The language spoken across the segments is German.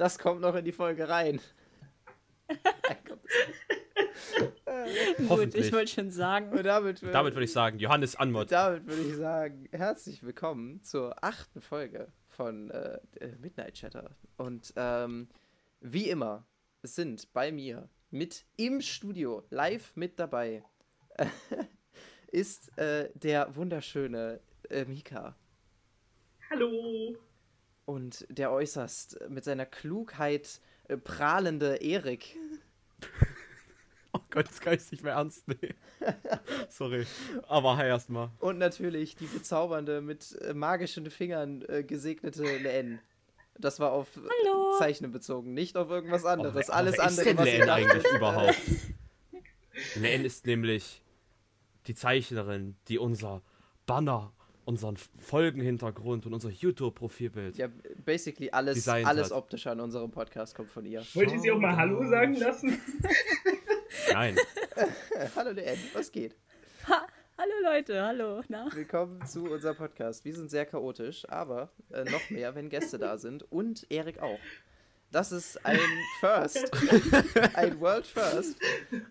Das kommt noch in die Folge rein. Gut, ich wollte schon sagen. Und damit, wür- Damit würde ich sagen, Johannes Anmod. damit würde ich sagen, herzlich willkommen zur achten Folge von äh, äh, Midnight Chatter. Und ähm, wie immer sind bei mir mit im Studio live mit dabei ist äh, der wunderschöne äh, Mika. Hallo. Und der äußerst mit seiner Klugheit äh, prahlende Erik. Oh Gott, das kann ich nicht mehr ernst nehmen. Sorry. Aber hi erstmal. Und natürlich die bezaubernde, mit äh, magischen Fingern äh, gesegnete Len. Das war auf Hallo. Zeichnen bezogen, nicht auf irgendwas anderes. Aber Alles wer ist andere, denn was Len eigentlich überhaupt? Len ist nämlich die Zeichnerin, die unser Banner, unseren Folgenhintergrund und unser YouTube-Profilbild. Ja, basically alles, alles hat. optisch an unserem Podcast kommt von ihr. Wollte ich Sie auch mal Hallo sagen lassen? Nein. Hallo Len, was geht? Hallo Leute, hallo. Na? Willkommen zu unserem Podcast. Wir sind sehr chaotisch, aber äh, noch mehr, wenn Gäste da sind. Und Erik auch. Das ist ein First. ein World First.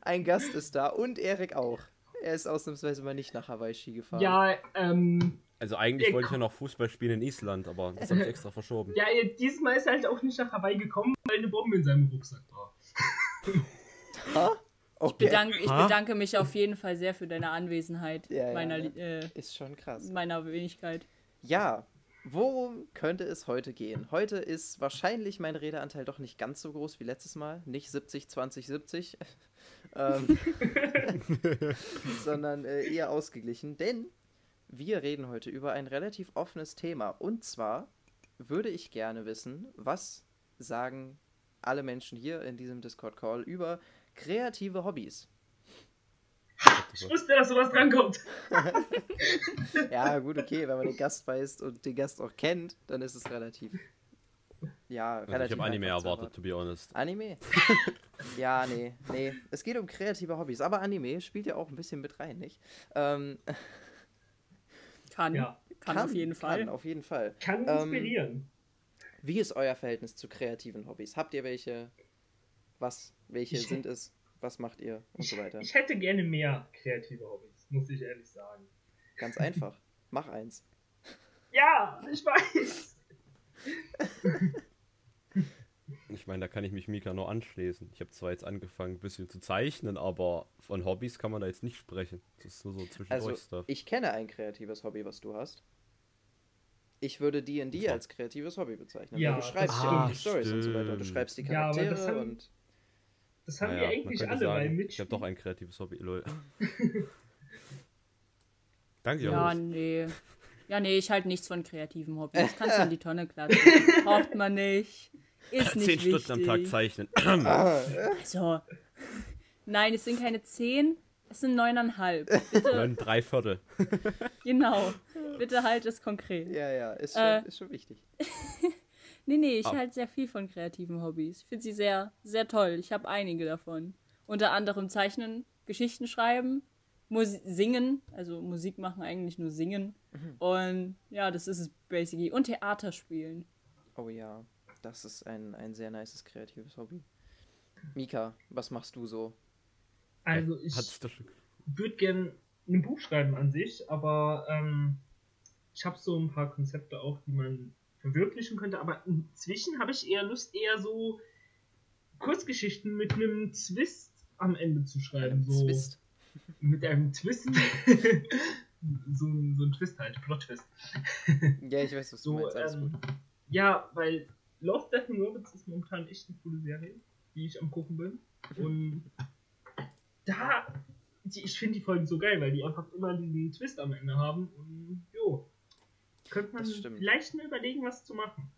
Ein Gast ist da und Erik auch. Er ist ausnahmsweise mal nicht nach Hawaii Ski gefahren. Ja, ähm, Also eigentlich wollte ich ja noch Fußball spielen in Island, aber das habe ich extra verschoben. ja, dieses Mal ist er halt auch nicht nach Hawaii gekommen, weil eine Bombe in seinem Rucksack war. Ha? Ich, Okay. bedanke, ich bedanke mich auf jeden Fall sehr für deine Anwesenheit, Ja, ja, meiner, ja. äh, Ist schon krass. meiner Wenigkeit. Ja, worum könnte es heute gehen? Heute ist wahrscheinlich mein Redeanteil doch nicht ganz so groß wie letztes Mal. Nicht 70, 20, 70. ähm, sondern äh, eher ausgeglichen. Denn wir reden heute über ein relativ offenes Thema. Und zwar würde ich gerne wissen, was sagen alle Menschen hier in diesem Discord-Call über kreative Hobbys? Ich wusste, dass sowas drankommt. Ja, gut, okay, wenn man den Gast weiß und den Gast auch kennt, dann ist es relativ. Ja, Also relativ. ich habe Anime erwartet, to be honest. Anime? ja, nee, nee. Es geht um kreative Hobbys, aber Anime spielt ja auch ein bisschen mit rein, nicht? Ähm, Kann, Ja. kann, auf jeden Fall. Kann, auf jeden Fall. Kann Ähm, inspirieren. Wie ist euer Verhältnis zu kreativen Hobbys? Habt ihr welche? Was? Welche Ich- sind es? Was macht ihr? Und so weiter. ich hätte gerne mehr kreative Hobbys, muss ich ehrlich sagen. Ganz einfach. Mach eins. Ja, ich weiß. Ich meine, da kann ich mich Mika nur anschließen. Ich habe zwar jetzt angefangen, ein bisschen zu zeichnen, aber von Hobbys kann man da jetzt nicht sprechen. Das ist nur so zwischendurch Also, Stuff. ich kenne ein kreatives Hobby, was du hast. Ich würde D&D als kreatives Hobby bezeichnen. Ja, weil du schreibst das ja auch die. Stories und so weiter. Du stimmt. schreibst die Ja, Charaktere das haben- und Das haben Naja, wir eigentlich alle, weil sagen, mit Ich habe doch ein kreatives Hobby, lol. Danke, Ja, Johannes. nee. Ja, nee, ich halte nichts von kreativen Hobbys. Kannst du in die Tonne klatschen. Braucht man nicht. Ist nicht Zehn wichtig. Stunden am Tag zeichnen. Also, nein, es sind keine zehn, es sind neuneinhalb. Bitte, Neun, drei Viertel. genau. Bitte halt es konkret. ja, ja, ist schon, Äh. ist schon wichtig. Nee, nee, ich Ah. halte sehr viel von kreativen Hobbys. Ich finde sie sehr, sehr toll. Ich habe einige davon. Unter anderem Zeichnen, Geschichten schreiben, Musi singen, also Musik machen eigentlich nur singen. Und ja, das ist es basically. Und Theater spielen. Oh ja, das ist ein, ein sehr nices kreatives Hobby. Mika, was machst du so? Also ich würde gern ein Buch schreiben an sich, aber ähm, ich habe so ein paar Konzepte auch, die man verwirklichen könnte. Aber inzwischen habe ich eher Lust, eher so Kurzgeschichten mit einem Twist am Ende zu schreiben. So Zwist. mit einem Twist. so, ein- so ein Twist halt, Plot-Twist. Ja, ich weiß, was du So, meinst. Alles ähm, gut. ja, weil Love, Death and Robots ist momentan echt eine coole Serie, die ich am gucken bin. Und da, die, ich finde die Folgen so geil, weil die einfach immer diesen Twist am Ende haben. Und jo, könnte man vielleicht mal überlegen, was zu machen.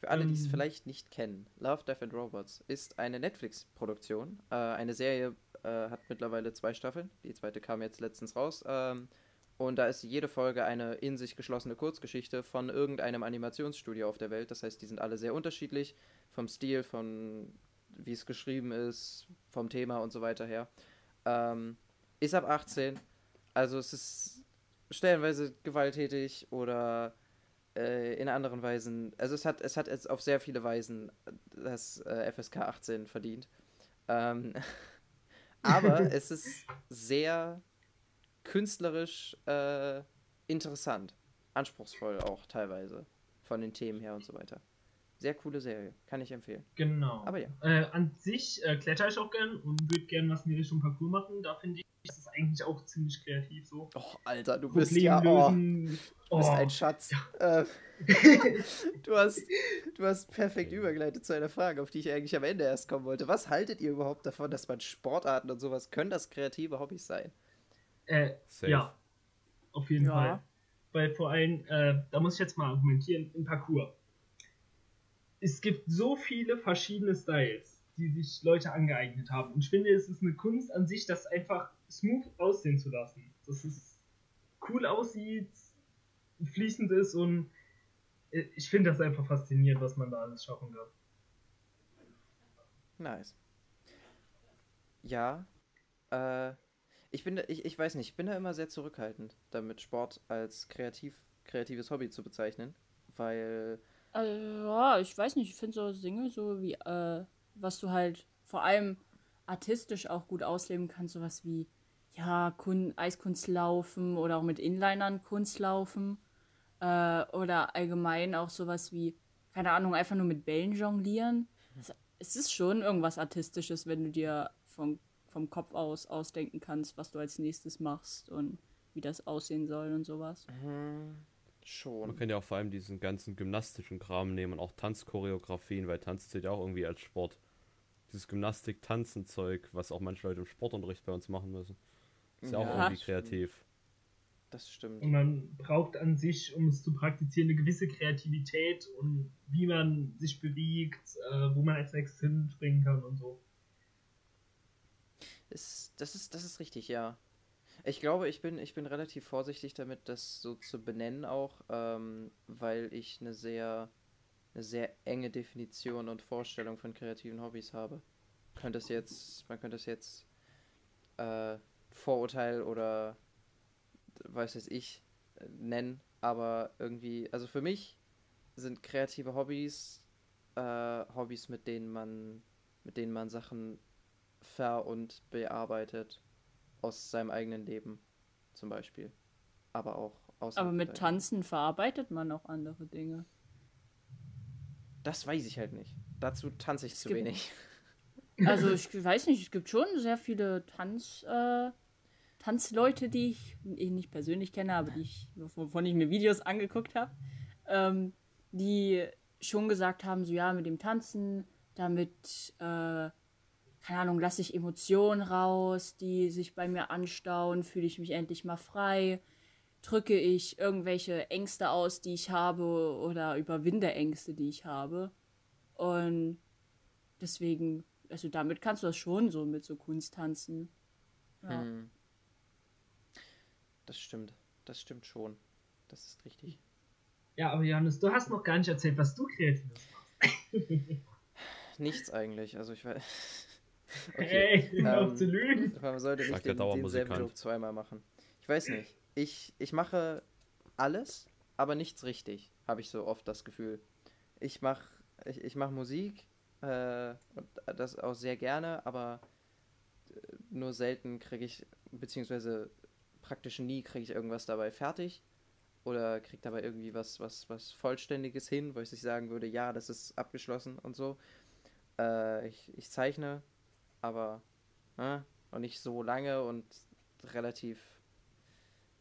Für alle, die es ähm, vielleicht nicht kennen, Love, Death and Robots ist eine Netflix-Produktion. Äh, eine Serie äh, hat mittlerweile zwei Staffeln. Die zweite kam jetzt letztens raus. Ähm, und da ist jede Folge eine in sich geschlossene Kurzgeschichte von irgendeinem Animationsstudio auf der Welt. Das heißt, die sind alle sehr unterschiedlich. Vom Stil, von wie es geschrieben ist, vom Thema und so weiter her. Ähm, ist ab 18. Also es ist stellenweise gewalttätig oder äh, in anderen Weisen, also es hat, es hat jetzt auf sehr viele Weisen das äh, FSK 18 verdient. Ähm, aber es ist sehr künstlerisch äh, interessant, anspruchsvoll auch teilweise von den Themen her und so weiter. Sehr coole Serie, kann ich empfehlen. Genau. Aber ja. Äh, an sich äh, kletter ich auch gern und würde gern was in die Richtung Parcours machen. Da finde ich, ist es eigentlich auch ziemlich kreativ so. Oh, Alter, du bist ja oh, du bist Oh. ein Schatz. Äh, du, hast, du hast perfekt übergeleitet zu einer Frage, auf die ich eigentlich am Ende erst kommen wollte. Was haltet ihr überhaupt davon, dass man Sportarten und sowas, können das kreative Hobbys sein? Äh, Safe. ja, auf jeden Ja. Fall. Weil vor allem, äh, da muss ich jetzt mal argumentieren, im Parcours. Es gibt so viele verschiedene Styles, die sich Leute angeeignet haben. Und ich finde, es ist eine Kunst an sich, das einfach smooth aussehen zu lassen. Dass es cool aussieht, fließend ist und äh, ich finde das einfach faszinierend, was man da alles schaffen kann. Nice. Ja, äh, ich bin, da, ich, ich weiß nicht, ich bin da immer sehr zurückhaltend, damit Sport als kreativ, kreatives Hobby zu bezeichnen, weil, Also, ja, ich weiß nicht, ich finde so Dinge so wie, äh, was du halt vor allem artistisch auch gut ausleben kannst, sowas wie, ja, Kun Eiskunstlaufen oder auch mit Inlinern Kunstlaufen. Äh, oder allgemein auch sowas wie, keine Ahnung, einfach nur mit Bällen jonglieren. Es, es ist schon irgendwas Artistisches, wenn du dir vom, vom Kopf aus ausdenken kannst, was du als nächstes machst und wie das aussehen soll und sowas. hm, Man schon. kann ja auch vor allem diesen ganzen gymnastischen Kram nehmen und auch Tanzchoreografien, weil Tanz zählt ja auch irgendwie als Sport. Dieses Gymnastik-Tanzen-Zeug, was auch manche Leute im Sportunterricht bei uns machen müssen. Ist ja, auch Ja, irgendwie kreativ. Das stimmt. Und man braucht an sich, um es zu praktizieren, eine gewisse Kreativität und wie man sich bewegt, äh, wo man als nächstes hinspringen kann und so. Ist, das, ist, das ist richtig, ja. Ich glaube, ich bin, ich bin relativ vorsichtig damit, das so zu benennen auch, ähm, weil ich eine sehr, eine sehr enge Definition und Vorstellung von kreativen Hobbys habe. Könnte es jetzt, man könnte es jetzt äh, Vorurteil oder weiß es ich äh, nennen, aber irgendwie, also für mich sind kreative Hobbys äh, Hobbys, mit denen man, mit denen man Sachen ver- und bearbeitet aus seinem eigenen Leben, zum Beispiel. Aber auch aus. Aber mit Tanzen verarbeitet man auch andere Dinge. Das weiß ich halt nicht. Dazu tanze ich zu gibt- wenig. Also ich weiß nicht, es gibt schon sehr viele Tanz, äh, Tanzleute, die ich eh nicht persönlich kenne, aber die ich, wovon ich mir Videos angeguckt habe, ähm, die schon gesagt haben, so ja, mit dem Tanzen, damit, äh, keine Ahnung, lasse ich Emotionen raus, die sich bei mir anstauen, fühle ich mich endlich mal frei, drücke ich irgendwelche Ängste aus, die ich habe oder überwinde Ängste, die ich habe. Und deswegen, also damit kannst du das schon so mit so Kunst tanzen. Ja. Hm. Das stimmt. Das stimmt schon. Das ist richtig. Ja, aber Johannes, du hast noch gar nicht erzählt, was du kreatives machst. Nichts eigentlich. Also ich weiß. Hey, hör auf ähm, zu lügen. Man sollte nicht den, denselben. Joke zweimal machen. Ich weiß nicht. Ich, ich mache alles, aber nichts richtig, habe ich so oft das Gefühl. Ich mache ich, ich mach Musik, äh, das auch sehr gerne, aber äh, nur selten kriege ich, beziehungsweise praktisch nie kriege ich irgendwas dabei fertig. Oder kriege dabei irgendwie was, was, was Vollständiges hin, wo ich sich sagen würde, ja, das ist abgeschlossen und so. Äh, ich, ich zeichne, aber äh, nicht so lange und relativ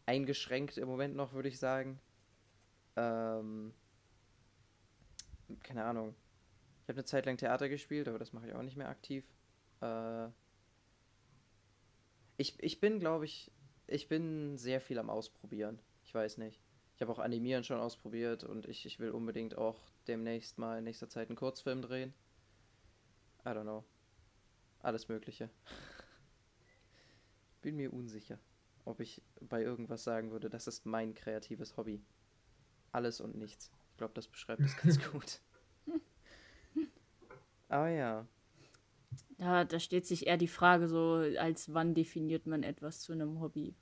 eingeschränkt im Moment noch, würde ich sagen. Ähm, keine Ahnung. Ich habe eine Zeit lang Theater gespielt, aber das mache ich auch nicht mehr aktiv. Äh, ich, ich bin, glaube ich, ich bin sehr viel am Ausprobieren. Ich weiß nicht. Ich habe auch Animieren schon ausprobiert und ich, ich will unbedingt auch demnächst mal in nächster Zeit einen Kurzfilm drehen. I don't know. Alles Mögliche. Bin mir unsicher, ob ich bei irgendwas sagen würde, das ist mein kreatives Hobby. Alles und nichts. Ich glaube, das beschreibt es ganz gut. Aber ja. Da, da steht sich eher die Frage so, als wann definiert man etwas zu einem Hobby.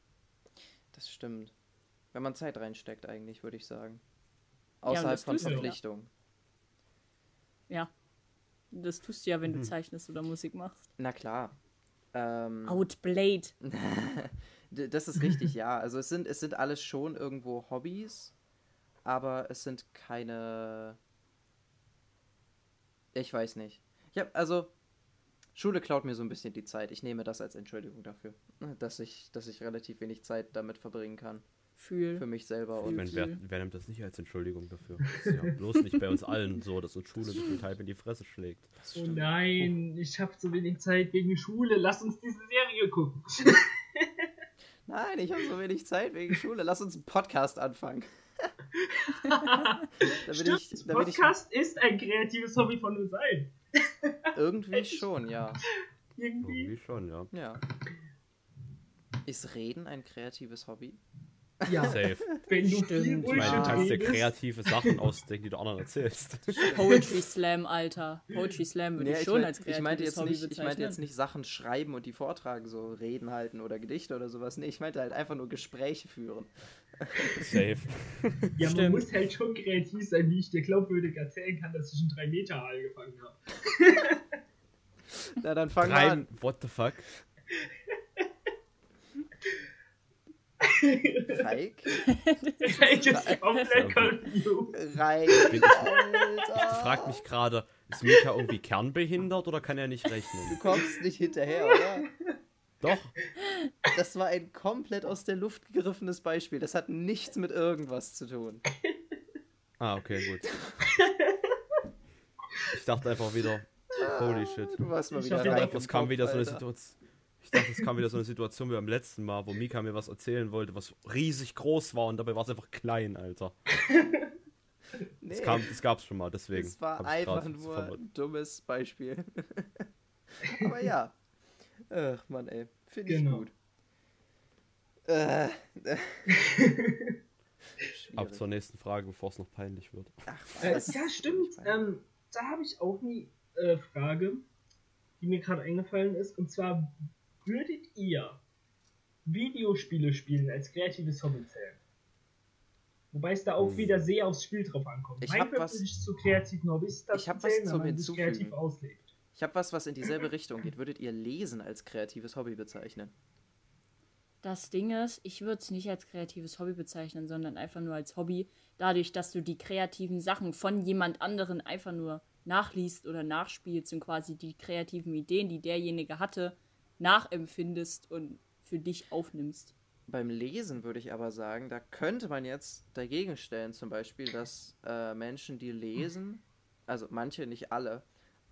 Das stimmt. Wenn man Zeit reinsteckt, eigentlich, würde ich sagen. Außerhalb das von ja. Verpflichtungen. Ja. Das tust du ja, wenn du Mhm. zeichnest oder Musik machst. Na klar. Ähm, Outblade. Das ist richtig, ja. Also es sind, es sind alles schon irgendwo Hobbys, aber es sind keine. Ich weiß nicht. Ich hab, also, Schule klaut mir so ein bisschen die Zeit. Ich nehme das als Entschuldigung dafür, dass ich, dass ich relativ wenig Zeit damit verbringen kann. Für Fühl. mich selber. Ich Und meine, wer, wer nimmt das nicht als Entschuldigung dafür? Das ist ja bloß nicht bei uns allen so, dass uns Schule viel Teil in die Fresse schlägt. Oh nein, ich habe zu wenig Zeit wegen Schule. Lass uns diese Serie gucken. Nein, ich habe so wenig Zeit wegen Schule. Lass uns einen Podcast anfangen. Stimmt, ich, damit ich Podcast ist ein kreatives Hobby von uns allen. irgendwie schon, ja. Irgendwie. Irgendwie schon, ja. Ja. Ist Reden ein kreatives Hobby? Ja, Safe. wenn du Stimmt. viel Ich meine, du kannst dir kreative Sachen ausdenken, die du anderen erzählst. Poetry Slam, Alter. Poetry Slam würde Nee, ich ich, schon mein, als ich kreatives meinte jetzt Hobby nicht, ich meinte jetzt nicht Sachen schreiben und die vortragen, so Reden halten oder Gedichte oder sowas. Nee, ich meinte halt einfach nur Gespräche führen. Safe. Ja, man Stimmt. muss halt schon kreativ sein, wie ich dir glaubwürdig erzählen kann, dass ich einen 3 Meter Aal gefangen habe. Na, dann fangen wir Rein, an. what the fuck? Reik? ich ist komplett confused. Reik, Bin ich- Ich Alter. frag mich gerade, ist Mika irgendwie kernbehindert oder kann er nicht Du rechnen? kommst nicht hinterher, oder? Doch, Das war ein komplett aus der Luft gegriffenes Beispiel. Das hat nichts mit irgendwas zu tun. Ah, okay, gut. Ich dachte einfach wieder, holy shit. Du warst mal Ich wieder Ich Reik dachte, im es kam Kopf, wieder so eine. Situation. Ich dachte, es kam wieder so eine Situation wie beim letzten Mal, wo Mika mir was erzählen wollte, was riesig groß war und dabei war es einfach klein, Alter. Nee, Das, kam, das gab's schon mal, deswegen. es war einfach nur ein dummes Beispiel. Aber ja. Ach, Mann, ey. Finde ich Genau. gut. Äh, Ab zur nächsten Frage, bevor es noch peinlich wird. Ach, Äh, was? ja, stimmt. Ähm, da habe ich auch eine äh, Frage, die mir gerade eingefallen ist. Und zwar, würdet ihr Videospiele spielen als kreatives Hobby zählen? Wobei es da auch Hm. wieder sehr aufs Spiel drauf ankommt. Ich mein hab was- ich zu kreativen Hobbys das Ich hab was zählen, zum wenn man sich Hinzufügen. kreativ auslebt. Ich habe was, was in dieselbe Richtung geht. Würdet ihr Lesen als kreatives Hobby bezeichnen? Das Ding ist, ich würde es nicht als kreatives Hobby bezeichnen, sondern einfach nur als Hobby. Dadurch, dass du die kreativen Sachen von jemand anderen einfach nur nachliest oder nachspielst und quasi die kreativen Ideen, die derjenige hatte, nachempfindest und für dich aufnimmst. Beim Lesen würde ich aber sagen, da könnte man jetzt dagegen stellen, zum Beispiel, dass äh, Menschen, die lesen, also manche, nicht alle,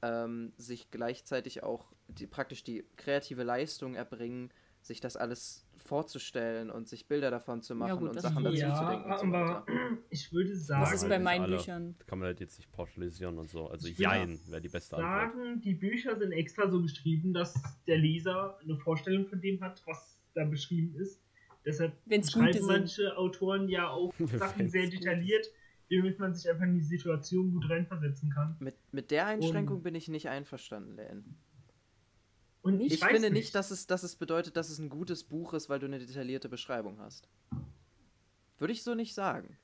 ähm, sich gleichzeitig auch die, praktisch die kreative Leistung erbringen, sich das alles vorzustellen und sich Bilder davon zu machen gut, und das Sachen dazu ja, zu denken. Und so aber ich würde Das ist sagen, bei meinen alle. Büchern. Kann man halt jetzt nicht pauschalisieren und so. Also Jein wäre die beste Antwort. sagen, die Bücher sind extra so geschrieben, dass der Leser eine Vorstellung von dem hat, was da beschrieben ist. Deshalb Wenn's schreiben gute sind. manche Autoren ja auch Sachen sehr detailliert, damit man sich einfach in die Situation gut reinversetzen kann. Mit, mit der Einschränkung Und- bin ich nicht einverstanden, Len. Und ich, Ich, finde nicht, dass, es, dass es bedeutet, dass es ein gutes Buch ist, weil du eine detaillierte Beschreibung hast. Würde ich so nicht sagen.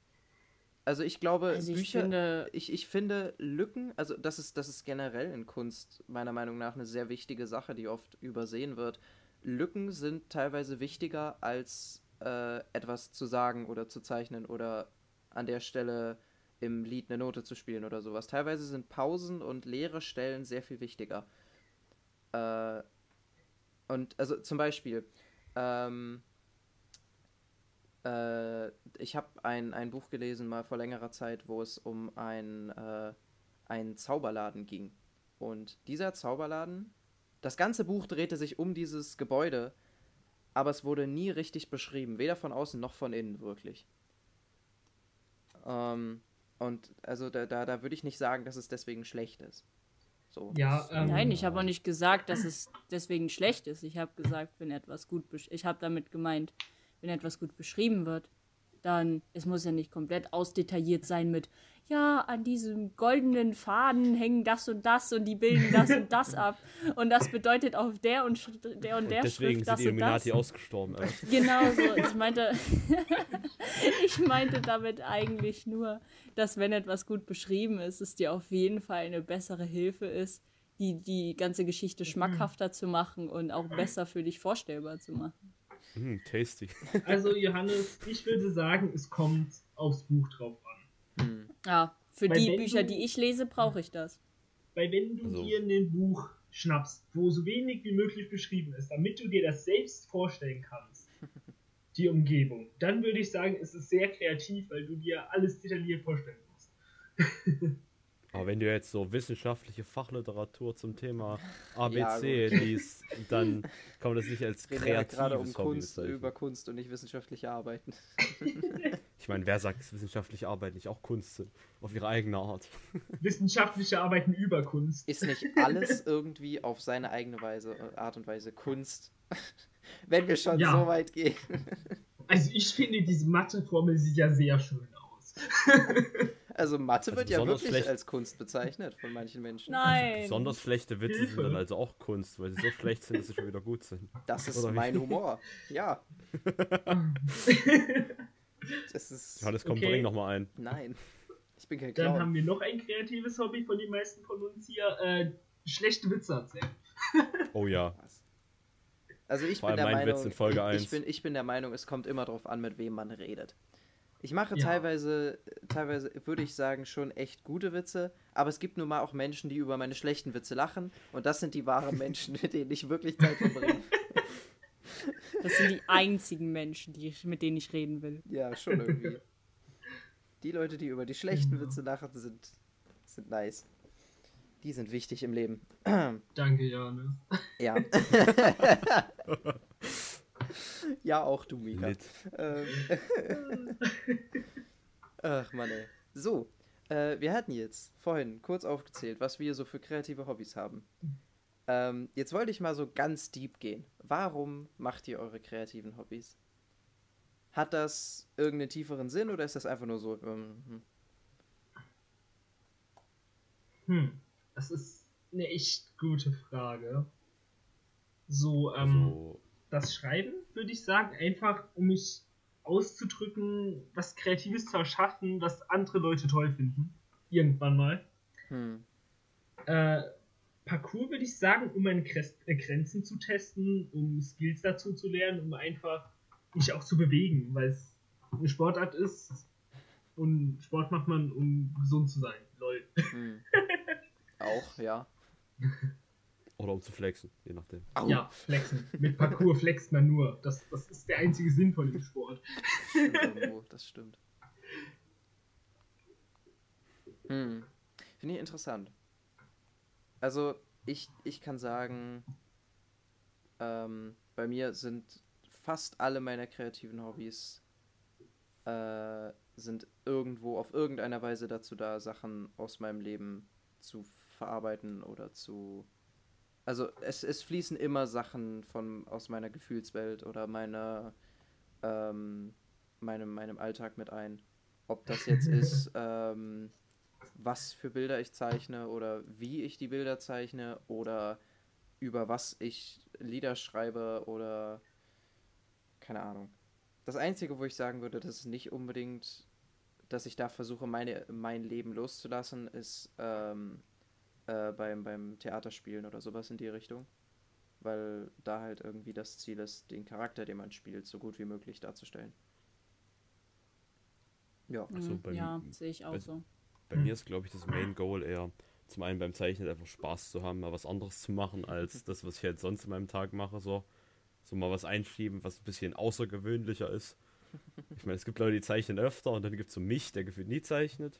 Also ich glaube, Also ich Bücher. finde, ich, ich finde Lücken, also das ist, das ist generell in Kunst meiner Meinung nach eine sehr wichtige Sache, die oft übersehen wird. Lücken sind teilweise wichtiger als äh, etwas zu sagen oder zu zeichnen oder an der Stelle im Lied eine Note zu spielen oder sowas. Teilweise sind Pausen und leere Stellen sehr viel wichtiger. Äh, und also zum Beispiel, ähm, äh, ich habe ein, ein Buch gelesen mal vor längerer Zeit, wo es um ein, äh, einen Zauberladen ging. Und dieser Zauberladen, das ganze Buch drehte sich um dieses Gebäude, aber es wurde nie richtig beschrieben, weder von außen noch von innen wirklich. Ähm, und also da, da, da würde ich nicht sagen, dass es deswegen schlecht ist. So. Ja, ähm, nein, ich habe auch nicht gesagt, dass es deswegen schlecht ist. Ich habe gesagt, wenn etwas gut, besch ich habe damit gemeint, wenn etwas gut beschrieben wird, dann, es muss ja nicht komplett ausdetailliert sein mit, ja, an diesem goldenen Faden hängen das und das und die bilden das und das ab. Und das bedeutet auf der und der und der Deswegen Schrift sind das die und. Illuminati ausgestorben. Alter. Genau so. Ich meinte, ich meinte damit eigentlich nur, dass wenn etwas gut beschrieben ist, es dir auf jeden Fall eine bessere Hilfe ist, die die ganze Geschichte schmackhafter zu machen und auch besser für dich vorstellbar zu machen. Hm, tasty. Also Johannes, ich würde sagen, es kommt aufs Buch drauf an. Hm. Ja, für Weil die Bücher, du- die ich lese, brauche ich das. Weil wenn du Also- dir ein Buch schnappst, wo so wenig wie möglich beschrieben ist, damit du dir das selbst vorstellen kannst, die Umgebung, dann würde ich sagen, es ist sehr kreativ, weil du dir alles detailliert vorstellen musst. Aber wenn du jetzt so wissenschaftliche Fachliteratur zum Thema Ja, ABC gut. liest, dann kann man das nicht als Reden kreatives gerade um Hobby Kunst, bezeichnen. über Kunst und nicht wissenschaftliche Arbeiten. Ich meine, wer sagt, dass wissenschaftliche Arbeit nicht auch Kunst sind? Auf ihre eigene Art. Wissenschaftliche Arbeiten über Kunst. Ist nicht alles irgendwie auf seine eigene Weise, äh, Art und Weise Kunst? Wenn wir schon Ja. so weit gehen. Also ich finde, diese Matheformel sieht ja sehr schön aus. Also Mathe Also wird ja wirklich schlecht- als Kunst bezeichnet von manchen Menschen. Nein. Besonders schlechte Witze sind dann also auch Kunst, weil sie so schlecht sind, dass sie schon wieder gut sind. Das ist Oder wie? mein Humor. Ja. Das ist. Johannes, komm, Okay. bring noch mal ein. Nein. Ich bin kein Dann Clown. haben wir noch ein kreatives Hobby von den meisten von uns hier. Äh, schlechte Witze erzählen. Oh ja. Also ich Vor bin der mein Meinung, Witz in Folge ich, 1. bin, ich bin der Meinung, es kommt immer darauf an, mit wem man redet. Ich mache Ja. teilweise, teilweise würde ich sagen, schon echt gute Witze, aber es gibt nun mal auch Menschen, die über meine schlechten Witze lachen und das sind die wahren Menschen, mit denen ich wirklich Zeit verbringe. Das sind die einzigen Menschen, die ich, mit denen ich reden will. Ja, schon irgendwie. Die Leute, die über die schlechten Witze lachen, sind, sind nice. Die sind wichtig im Leben. Danke, Johannes. Ja. ja, auch du, Mika. Lit. Ähm. Ach Mann, ey. So, äh, wir hatten jetzt vorhin kurz aufgezählt, was wir so für kreative Hobbys haben. Ähm, jetzt wollte ich mal so ganz deep gehen. Warum macht ihr eure kreativen Hobbys? Hat das irgendeinen tieferen Sinn oder ist das einfach nur so? Ähm, hm? Hm, das ist eine echt gute Frage. So, ähm, Also, das Schreiben würde ich sagen, einfach um mich auszudrücken, was Kreatives zu erschaffen, was andere Leute toll finden. Irgendwann mal. Hm. Äh, Parcours würde ich sagen, um meine äh, Grenzen zu testen, um Skills dazu zu lernen, um einfach mich auch zu bewegen, weil es eine Sportart ist und Sport macht man, um gesund zu sein. Lol. Hm. Auch, ja. Oder um zu flexen, je nachdem. Au. Ja, flexen. Mit Parcours flext man nur. Das, das ist der einzige Sinn von dem Sport. Stimmt irgendwo, das stimmt. Hm. Finde ich interessant. Also, ich, ich kann sagen, ähm, bei mir sind fast alle meiner kreativen Hobbys äh, sind irgendwo auf irgendeiner Weise dazu da, Sachen aus meinem Leben zu verarbeiten oder zu. Also es, es fließen immer Sachen von aus meiner Gefühlswelt oder meiner ähm, meinem, meinem Alltag mit ein. Ob das jetzt ist, ähm, was für Bilder ich zeichne oder wie ich die Bilder zeichne oder über was ich Lieder schreibe oder keine Ahnung. Das Einzige, wo ich sagen würde, das ist nicht unbedingt, dass ich da versuche, meine, mein Leben loszulassen, ist ähm, äh, beim, beim Theaterspielen oder sowas in die Richtung. Weil da halt irgendwie das Ziel ist, den Charakter, den man spielt, so gut wie möglich darzustellen. Ja. Ach so, Mhm, bei ja, mir- sehe ich auch bei- so. Bei mir ist, glaube ich, das Main Goal eher, zum einen beim Zeichnen einfach Spaß zu haben, mal was anderes zu machen, als das, was ich halt sonst in meinem Tag mache. So, so mal was einschieben, was ein bisschen außergewöhnlicher ist. Ich meine, es gibt Leute, die zeichnen öfter und dann gibt es so mich, der gefühlt nie zeichnet.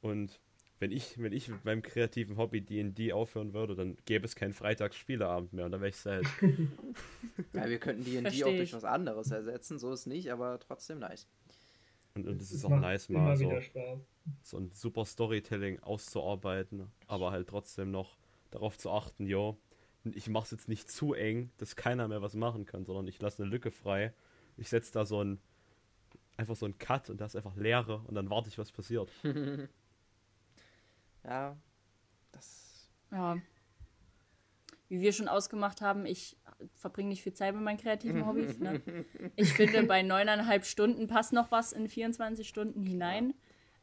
Und wenn ich, wenn ich mit meinem kreativen Hobby D&D aufhören würde, dann gäbe es keinen Freitagsspieleabend mehr und dann wäre ich sad. ja, wir könnten Versteh auch durch was anderes ersetzen, so ist nicht, aber trotzdem nice. Und, und es ist auch nice, mal so, so ein super Storytelling auszuarbeiten, aber halt trotzdem noch darauf zu achten, jo, ich mache es jetzt nicht zu eng, dass keiner mehr was machen kann, sondern ich lasse eine Lücke frei. Ich setze da so ein einfach so ein Cut und da ist einfach Leere und dann warte ich, was passiert. ja, das. Ja. Wie wir schon ausgemacht haben, ich verbringe nicht viel Zeit mit meinen kreativen Hobbys. Ne? Ich finde, bei neuneinhalb Stunden passt noch was in 24 Stunden hinein.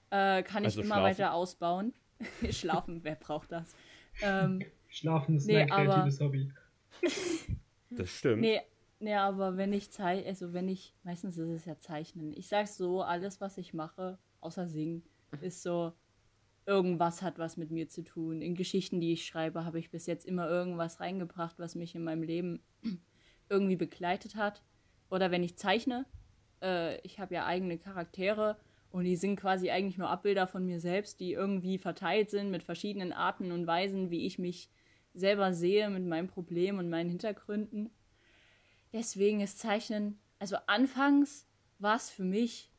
Äh, kann Also ich immer schlafen. weiter ausbauen. Schlafen, wer braucht das? Ähm, Schlafen ist Nee, mein aber- kreatives Hobby. Das stimmt. nee, nee, aber wenn ich zeichne, also wenn ich, meistens ist es ja Zeichnen. Ich sag so, alles, was ich mache, außer singen, ist so, irgendwas hat was mit mir zu tun. In Geschichten, die ich schreibe, habe ich bis jetzt immer irgendwas reingebracht, was mich in meinem Leben irgendwie begleitet hat. Oder wenn ich zeichne, äh, ich habe ja eigene Charaktere und die sind quasi eigentlich nur Abbilder von mir selbst, die irgendwie verteilt sind mit verschiedenen Arten und Weisen, wie ich mich selber sehe mit meinem Problem und meinen Hintergründen. Deswegen ist Zeichnen, also anfangs war es für mich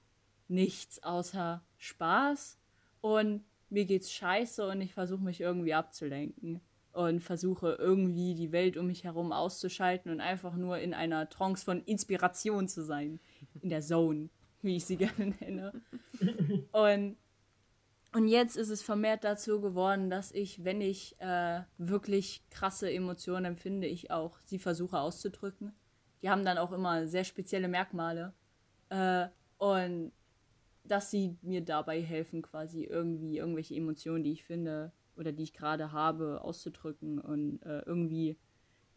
nichts außer Spaß und mir geht's scheiße und ich versuche mich irgendwie abzulenken und versuche irgendwie die Welt um mich herum auszuschalten und einfach nur in einer Trance von Inspiration zu sein, in der Zone, wie ich sie gerne nenne. Und und jetzt ist es vermehrt dazu geworden, dass ich, wenn ich äh, wirklich krasse Emotionen empfinde, ich auch sie versuche auszudrücken. Die haben dann auch immer sehr spezielle Merkmale. Äh, und dass sie mir dabei helfen, quasi irgendwie irgendwelche Emotionen, die ich finde oder die ich gerade habe, auszudrücken und äh, irgendwie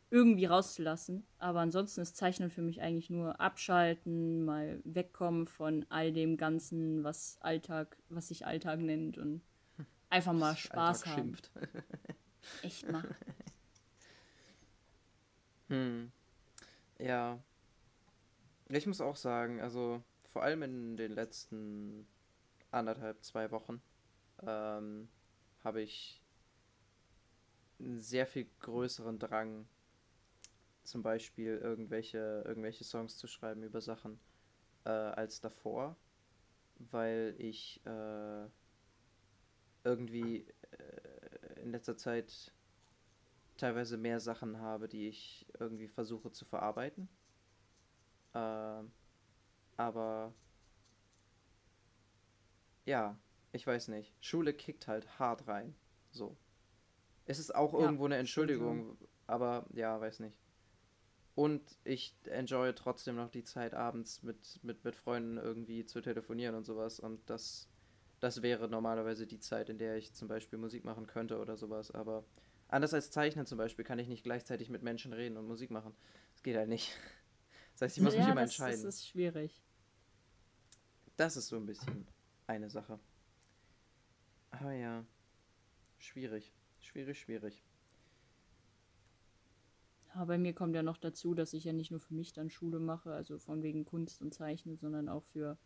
irgendwie rauszulassen. Aber ansonsten ist Zeichnen für mich eigentlich nur abschalten, mal wegkommen von all dem Ganzen, was Alltag, was sich Alltag nennt und einfach mal Spaß Alltag haben. Schimpft. Echt mal. Hm. Ja. Ich muss auch sagen, also vor allem in den letzten anderthalb, zwei Wochen ähm, habe ich einen sehr viel größeren Drang, zum Beispiel irgendwelche, irgendwelche Songs zu schreiben über Sachen, äh, als davor, weil ich äh, irgendwie äh, in letzter Zeit teilweise mehr Sachen habe, die ich irgendwie versuche zu verarbeiten. Aber ja, ich weiß nicht. Schule kickt halt hart rein. So. Es ist auch Ja, irgendwo eine Entschuldigung, aber ja, weiß nicht. Und ich enjoye trotzdem noch die Zeit abends mit, mit, mit Freunden irgendwie zu telefonieren und sowas. Und das, das wäre normalerweise die Zeit, in der ich zum Beispiel Musik machen könnte oder sowas. Aber anders als Zeichnen zum Beispiel kann ich nicht gleichzeitig mit Menschen reden und Musik machen. Das geht halt nicht. Das heißt, ich muss mich ja, immer das, entscheiden. das ist schwierig. Das ist so ein bisschen eine Sache. Aber ja, schwierig. Schwierig, schwierig. Aber bei mir kommt ja noch dazu, dass ich ja nicht nur für mich dann Schule mache, also von wegen Kunst und Zeichnen, sondern auch für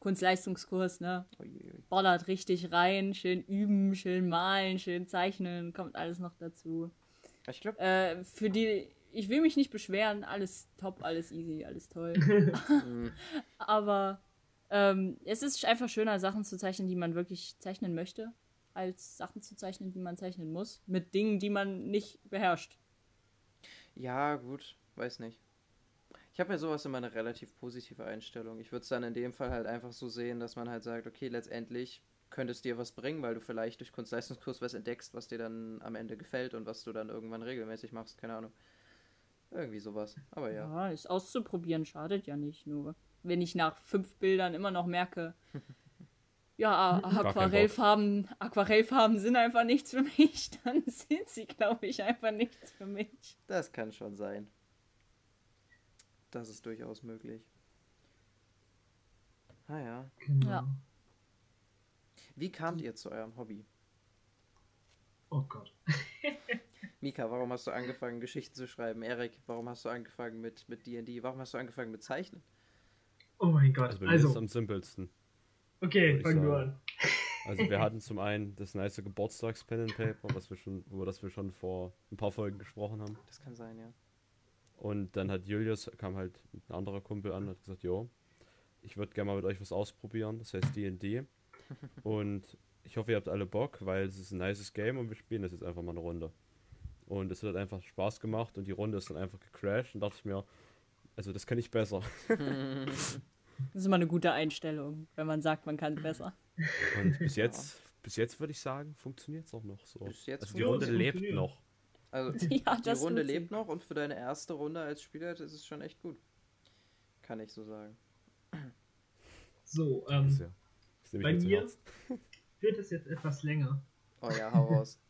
Kunstleistungskurs, ne? Uiuiui. Ballert richtig rein, schön üben, schön malen, schön zeichnen, kommt alles noch dazu. Ich glaube, Äh, für die, ich will mich nicht beschweren, alles top, alles easy, alles toll. Aber ähm, es ist einfach schöner, Sachen zu zeichnen, die man wirklich zeichnen möchte, als Sachen zu zeichnen, die man zeichnen muss, mit Dingen, die man nicht beherrscht. ja, gut, weiß nicht. Ich habe ja sowas immer eine relativ positive Einstellung. Ich würde es dann in dem Fall halt einfach so sehen, dass man halt sagt, okay, letztendlich könnte es dir was bringen, weil du vielleicht durch Kunstleistungskurs was entdeckst, was dir dann am Ende gefällt und was du dann irgendwann regelmäßig machst, keine Ahnung. Irgendwie sowas. Aber ja. Ja, ist auszuprobieren, schadet ja nicht nur. Wenn ich nach fünf Bildern immer noch merke, ja. Aquarellfarben, Aquarellfarben sind einfach nichts für mich, dann sind sie, glaube ich, einfach nichts für mich. Das kann schon sein. Das ist durchaus möglich. Ah ja. Genau. Ja. Wie kamt ihr zu eurem Hobby? Oh Gott. Mika, warum hast du angefangen, Geschichten zu schreiben? Erik, warum hast du angefangen mit mit D&D? Warum hast du angefangen mit Zeichnen? Oh mein Gott. Also bei mir ist es Also, am simpelsten. okay, fang du an. Also wir hatten zum einen das nice Geburtstags-Pen and Paper, was wir schon, über das wir schon vor ein paar Folgen gesprochen haben. Das kann sein, ja. Und dann hat Julius, kam halt ein anderer Kumpel an und hat gesagt, jo, ich würde gerne mal mit euch was ausprobieren, das heißt D&D. Und ich hoffe, ihr habt alle Bock, weil es ist ein nices Game und wir spielen das jetzt einfach mal eine Runde. Und es hat einfach Spaß gemacht und die Runde ist dann einfach gecrashed und dachte ich mir, also das kann ich besser. Das ist immer eine gute Einstellung, wenn man sagt, man kann es besser. Und bis jetzt, bis jetzt würde ich sagen, funktioniert es auch noch so. Bis jetzt also die Runde lebt noch. Also Ja, die das Runde lebt noch und für deine erste Runde als Spieler ist es schon echt gut. Kann ich so sagen. So, Das ähm, ist ja, bei mir wird es jetzt etwas länger. Oh ja, hau raus.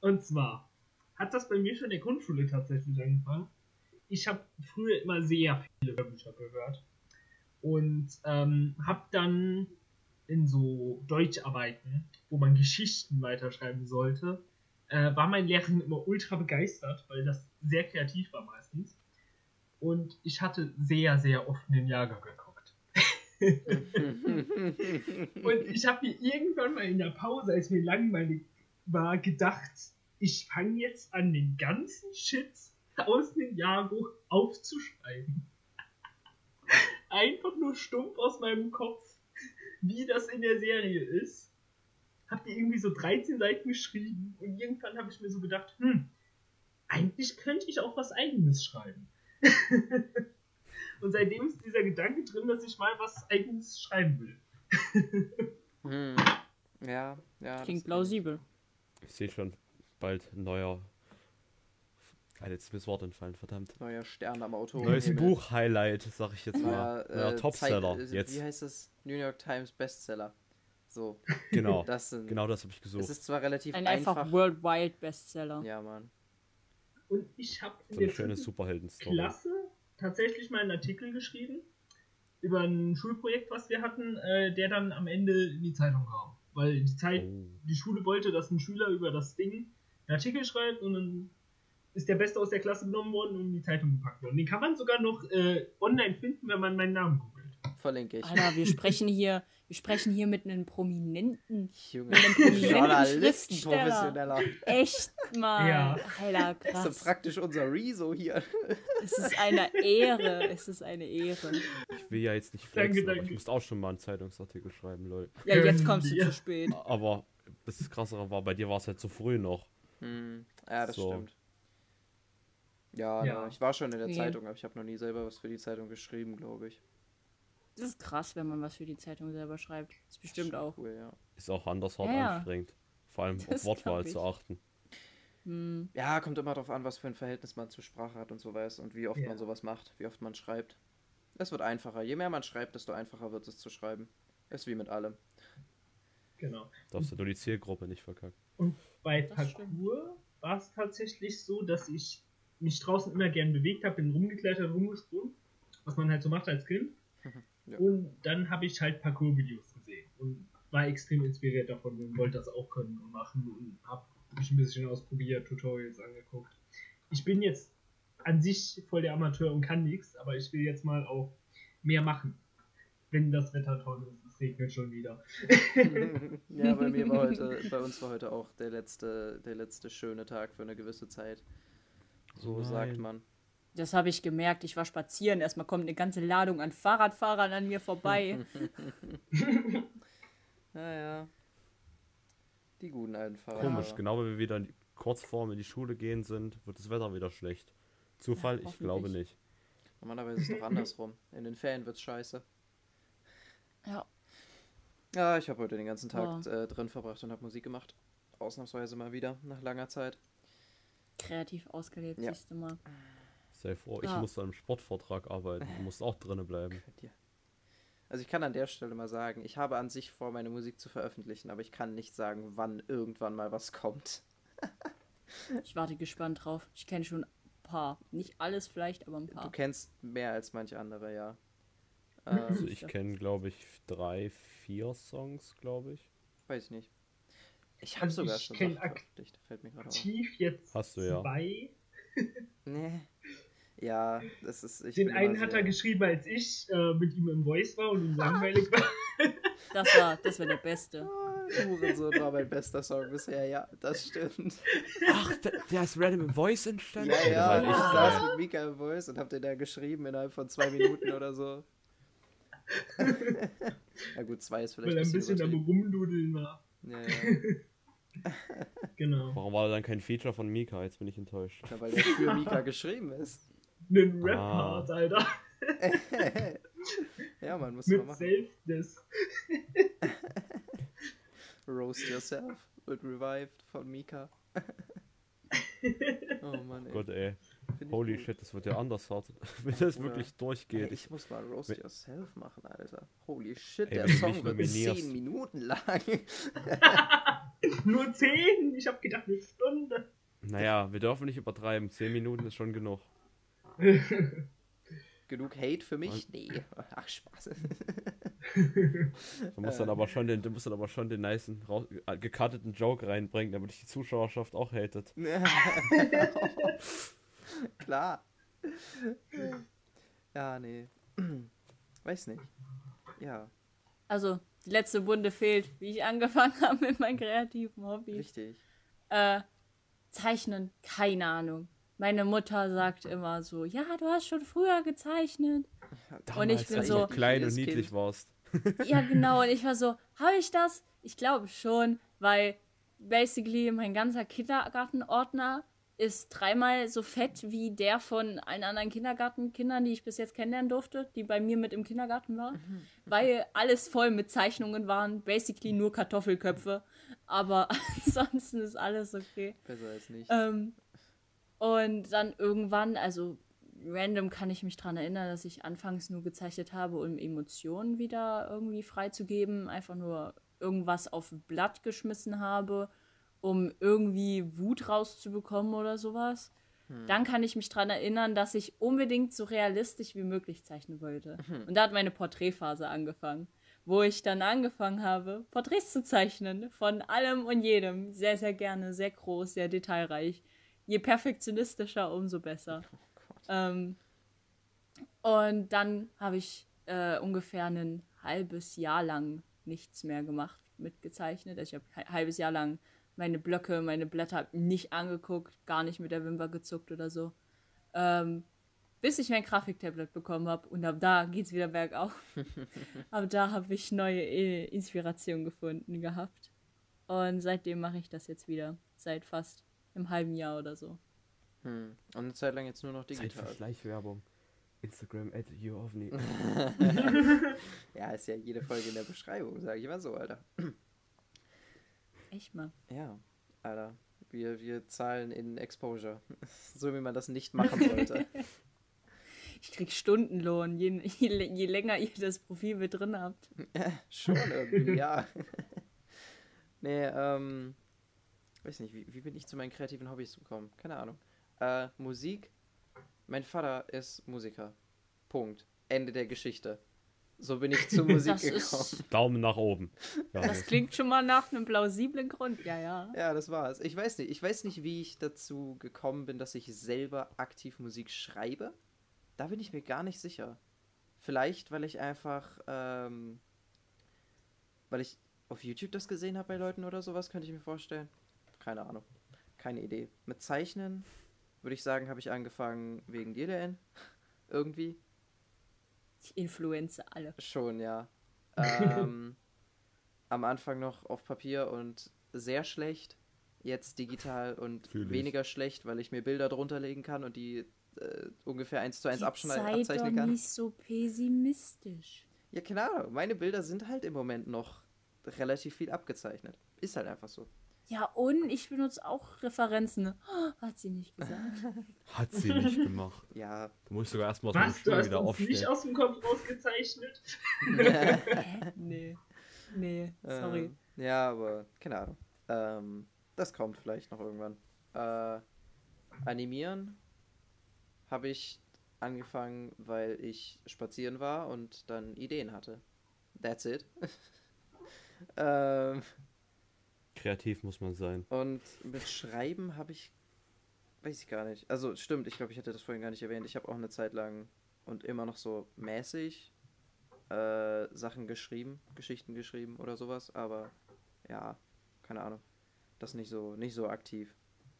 Und zwar hat das bei mir schon in der Grundschule tatsächlich angefangen. Ich habe früher immer sehr viele Hörbücher gehört und ähm, habe dann in so Deutscharbeiten, wo man Geschichten weiterschreiben sollte, äh, war mein Lehrerin immer ultra begeistert, weil das sehr kreativ war meistens. Und ich hatte sehr, sehr oft in den Jahrgang geguckt. Und ich habe mir irgendwann mal in der Pause, als mir langweilig war, gedacht, ich fange jetzt an, den ganzen Shit aus dem Jahrbuch aufzuschreiben. Einfach nur stumpf aus meinem Kopf, wie das in der Serie ist. Hab dir irgendwie so 13 Seiten geschrieben und irgendwann habe ich mir so gedacht, hm, eigentlich könnte ich auch was eigenes schreiben. und seitdem ist dieser Gedanke drin, dass ich mal was eigenes schreiben will. Hm. Ja, ja. Klingt plausibel. Ich sehe schon bald ein neuer. Ah, jetzt ist mir das Wort entfallen, verdammt. Neuer Stern am Auto. Neues Buch-Highlight, sag ich jetzt mal. Neuer, Neuer äh, Topseller. Zeit- äh, Jetzt. Wie heißt das? New York Times Bestseller. So, Genau. das sind. Genau das habe ich Es gesucht. ist zwar relativ Ein einfach. einfach Worldwide Bestseller. ja, Mann. Und ich habe in So eine der schöne Superhelden-Story. Klasse tatsächlich mal einen Artikel geschrieben über ein Schulprojekt, was wir hatten, äh, der dann am Ende in die Zeitung kam. Weil die Zeit, Oh. die Schule wollte, dass ein Schüler über das Ding einen Artikel schreibt und dann ist der Beste aus der Klasse genommen worden und in die Zeitung gepackt worden. Den kann man sogar noch äh, online finden, wenn man meinen Namen googelt. Verlinke ich. Alter, wir sprechen hier, wir sprechen hier mit einem prominenten, Junge. mit einem prominenten Journalisten, Schriftsteller. professioneller. Echt mal. Ja. Alter, Das ist krass. so praktisch unser Rezo hier. Es ist eine Ehre. Es ist eine Ehre. Ich will ja jetzt nicht Danke, flexen, aber danke. ich musste auch schon mal einen Zeitungsartikel schreiben, Leute. Ja, jetzt kommst du wir. zu spät. Aber das krassere war, bei dir war es halt zu früh noch. Hm. Ja, das So. stimmt. Ja, Ja. Na, ich war schon in der Okay. Zeitung, aber ich habe noch nie selber was für die Zeitung geschrieben, glaube ich. Das ist krass, wenn man was für die Zeitung selber schreibt. Ist bestimmt Schon auch. Cool, ja. Ist auch anders hart Ja, anstrengend. Vor allem Das auf Wortwahl zu achten. Hm. Ja, kommt immer darauf an, was für ein Verhältnis man zur Sprache hat und so weiß und wie oft Ja. man sowas macht, wie oft man schreibt. Es wird einfacher. Je mehr man schreibt, desto einfacher wird es zu schreiben. Ist wie mit allem. Genau. Darfst du nur die Zielgruppe nicht verkacken. Und bei Das Parkour war es tatsächlich so, dass ich mich draußen immer gern bewegt habe, bin rumgeklettert, rumgesprungen, was man halt so macht als Kind. Ja. Und dann habe ich halt Parkour-Videos gesehen und war extrem inspiriert davon und wollte das auch können und machen und habe mich ein bisschen ausprobiert, Tutorials angeguckt. Ich bin jetzt an sich voll der Amateur und kann nichts, aber ich will jetzt mal auch mehr machen. Wenn das Wetter toll ist, es regnet schon wieder. ja, bei mir war heute, bei uns war heute auch der letzte, der letzte schöne Tag für eine gewisse Zeit. So Nein. sagt man. Das habe ich gemerkt. Ich war spazieren. Erstmal kommt eine ganze Ladung an Fahrradfahrern an mir vorbei. Naja. Die guten alten Fahrer. Komisch, genau wenn wir wieder in die- kurz vorm in die Schule gehen sind, wird das Wetter wieder schlecht. Zufall? Ja, ich glaube nicht. Normalerweise ist es doch andersrum. In den Ferien wird's scheiße. Ja. Ja, ich habe heute den ganzen Tag Ja. äh, drin verbracht und habe Musik gemacht. Ausnahmsweise mal wieder, nach langer Zeit. Kreativ ausgelebt, Ja. siehst du mal. Sei froh, ich Ja. muss an einem Sportvortrag arbeiten. Du musst auch drinnen bleiben. Also ich kann an der Stelle mal sagen, ich habe an sich vor, meine Musik zu veröffentlichen, aber ich kann nicht sagen, wann irgendwann mal was kommt. Ich warte gespannt drauf. Ich kenne schon ein paar. Nicht alles vielleicht, aber ein Du paar. kennst mehr als manche andere, ja. Also Ähm, ich kenne, glaube ich, drei, vier Songs, glaube ich. weiß ich nicht. Ich habe Also sogar ich schon kenn Sachen veröffentlicht, fällt mir gerade auf. Tief jetzt Hast du ja. zwei. Nee. Ja, das ist. Ich Den einen hat er geschrieben, als ich äh, mit ihm im Voice war und ihm langweilig war. Das war, das war der beste. Ah, Hurensohn war mein bester Song bisher, ja, das stimmt. Ach, der ist random im Voice entstanden? Ja, ja, ich Das war saß mit Mika im Voice und hab den da geschrieben innerhalb von zwei Minuten oder so. Na gut, zwei ist vielleicht weil er ein bisschen am übertrieben. Rumdudeln war. Ja, ja. Genau. Warum war da dann kein Feature von Mika? Jetzt bin ich enttäuscht. Ja, weil der für Mika geschrieben ist. Einen Rap-Part, Ah. Alter. Ja, man muss mal Mit machen. Selfness. Roast Yourself wird revived von Mika. oh Mann, ey. Gott, ey. Ich Holy gut. shit, das wird ja anders hart. Wenn das wirklich Ey, durchgeht. ich muss mal Roast Wenn- Yourself machen, Alter. Holy shit, Ey, der Song wird nominierst. 10 Minuten lang. Nur 10? Ich hab gedacht, eine Stunde. Naja, wir dürfen nicht übertreiben. Zehn Minuten ist schon genug. Genug Hate für mich? Nee. Ach, Spaß. Du musst dann aber schon den, du musst dann aber schon den raus- äh, gecutteten Joke reinbringen, damit dich die Zuschauerschaft auch hatet. Klar. Ja, nee. Weiß nicht. Ja, Also, die letzte Bunde fehlt, wie ich angefangen habe mit meinen kreativen Hobbys. richtig. Äh, Zeichnen, keine Ahnung. Meine Mutter sagt immer so, ja, du hast schon früher gezeichnet. Und ich Damals, bin als so- du noch klein und niedlich Kind. warst. Ja, genau. Und ich war so, habe ich das? Ich glaube schon, weil basically mein ganzer Kindergartenordner ist dreimal so fett wie der von allen anderen Kindergartenkindern, die ich bis jetzt kennenlernen durfte, die bei mir mit im Kindergarten waren, weil alles voll mit Zeichnungen waren, basically nur Kartoffelköpfe, aber ansonsten ist alles okay. Besser als nicht. Ähm, und dann irgendwann, also random kann ich mich daran erinnern, dass ich anfangs nur gezeichnet habe, um Emotionen wieder irgendwie freizugeben. Einfach nur irgendwas auf ein Blatt geschmissen habe, um irgendwie Wut rauszubekommen oder sowas. Dann kann ich mich daran erinnern, dass ich unbedingt so realistisch wie möglich zeichnen wollte. Und da hat meine Porträtphase angefangen, wo ich dann angefangen habe, Porträts zu zeichnen. Von allem und jedem. Sehr, sehr gerne, sehr groß, sehr detailreich. Je perfektionistischer, umso besser. Ähm, und dann habe ich äh, ungefähr ein halbes Jahr lang nichts mehr gemacht, mitgezeichnet. Also ich habe ein halbes Jahr lang meine Blöcke, meine Blätter nicht angeguckt, gar nicht mit der Wimper gezuckt oder so. Ähm, bis ich mein Grafiktablet bekommen habe und ab da geht's wieder bergauf. ab da habe ich neue äh, Inspiration gefunden gehabt. Und seitdem mache ich das jetzt wieder. Seit fast einem halben Jahr oder so. Hm. Und eine Zeit lang jetzt nur noch Zeit digital. für Schleichwerbung. Instagram at YouOvni. Ja, ist ja jede Folge in der Beschreibung, sage ich immer so, Alter. Echt mal. Ja, Alter. Wir, wir zahlen in Exposure. so wie man das nicht machen sollte. Ich krieg Stundenlohn, je, je, je länger ihr das Profil mit drin habt. Schon irgendwie, ja. nee, ähm. Weiß nicht, wie, wie bin ich zu meinen kreativen Hobbys gekommen? Keine Ahnung. Äh, Musik. Mein Vater ist Musiker. Punkt. Ende der Geschichte. So bin ich zur Musik Das gekommen. ist, Daumen nach oben. Ja, das klingt schon mal nach einem plausiblen Grund, ja, ja. Ja, das war's. Ich weiß nicht. Ich weiß nicht, wie ich dazu gekommen bin, dass ich selber aktiv Musik schreibe. Da bin ich mir gar nicht sicher. Vielleicht, weil ich einfach, ähm, weil ich auf YouTube das gesehen habe bei Leuten oder sowas, könnte ich mir vorstellen. Keine Ahnung. Keine Idee. Mit Zeichnen würde ich sagen, habe ich angefangen wegen DLN. Irgendwie. Ich influenze alle. Schon, ja. Ähm, am Anfang noch auf Papier und sehr schlecht. Jetzt digital und Fühl ich. weniger schlecht, weil ich mir Bilder drunter legen kann und die äh, ungefähr eins zu eins Jetzt abschneiden, sei doch abzeichnen kann. nicht so pessimistisch. Ja, keine Ahnung. Meine Bilder sind halt im Moment noch relativ viel abgezeichnet. Ist halt einfach so. Ja, und ich benutze auch Referenzen. Oh, hat sie nicht gesagt. Hat sie nicht gemacht. Ja, Du musst sogar erstmal aus dem Was? Stuhl hast wieder uns nicht aufstehen. aus dem Kopf rausgezeichnet? Hä? nee. Nee, sorry. Ähm, ja, aber keine Ahnung. Ähm, das kommt vielleicht noch irgendwann. Äh, animieren habe ich angefangen, weil ich spazieren war und dann Ideen hatte. That's it. ähm, Kreativ muss man sein. und mit Schreiben habe ich, weiß ich gar nicht. Also stimmt, ich glaube, ich hätte das vorhin gar nicht erwähnt. Ich habe auch eine Zeit lang und immer noch so mäßig äh, Sachen geschrieben, Geschichten geschrieben oder sowas, aber ja, keine Ahnung. Das nicht so, nicht so aktiv.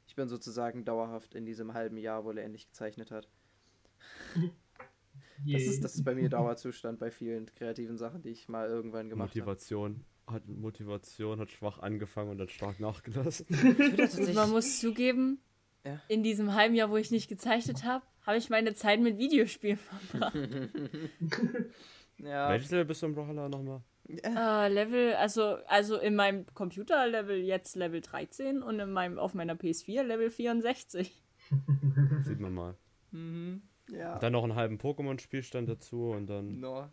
Ich bin sozusagen dauerhaft in diesem halben Jahr, wo er endlich gezeichnet hat. Das ist, das ist bei mir Dauerzustand bei vielen kreativen Sachen, die ich mal irgendwann gemacht habe. Motivation hat Motivation hat schwach angefangen und dann stark nachgelassen. Man muss zugeben, Ja. in diesem halben Jahr, wo ich nicht gezeichnet habe, habe ich meine Zeit mit Videospielen verbracht. Ja. Welches Level bist du im Brawler nochmal? äh, Level, also, also in meinem Computer-Level jetzt Level 13 und in meinem, auf meiner PS4 Level 64. Sieht man mal. ja. Und dann noch einen halben Pokémon-Spielstand dazu und dann. No.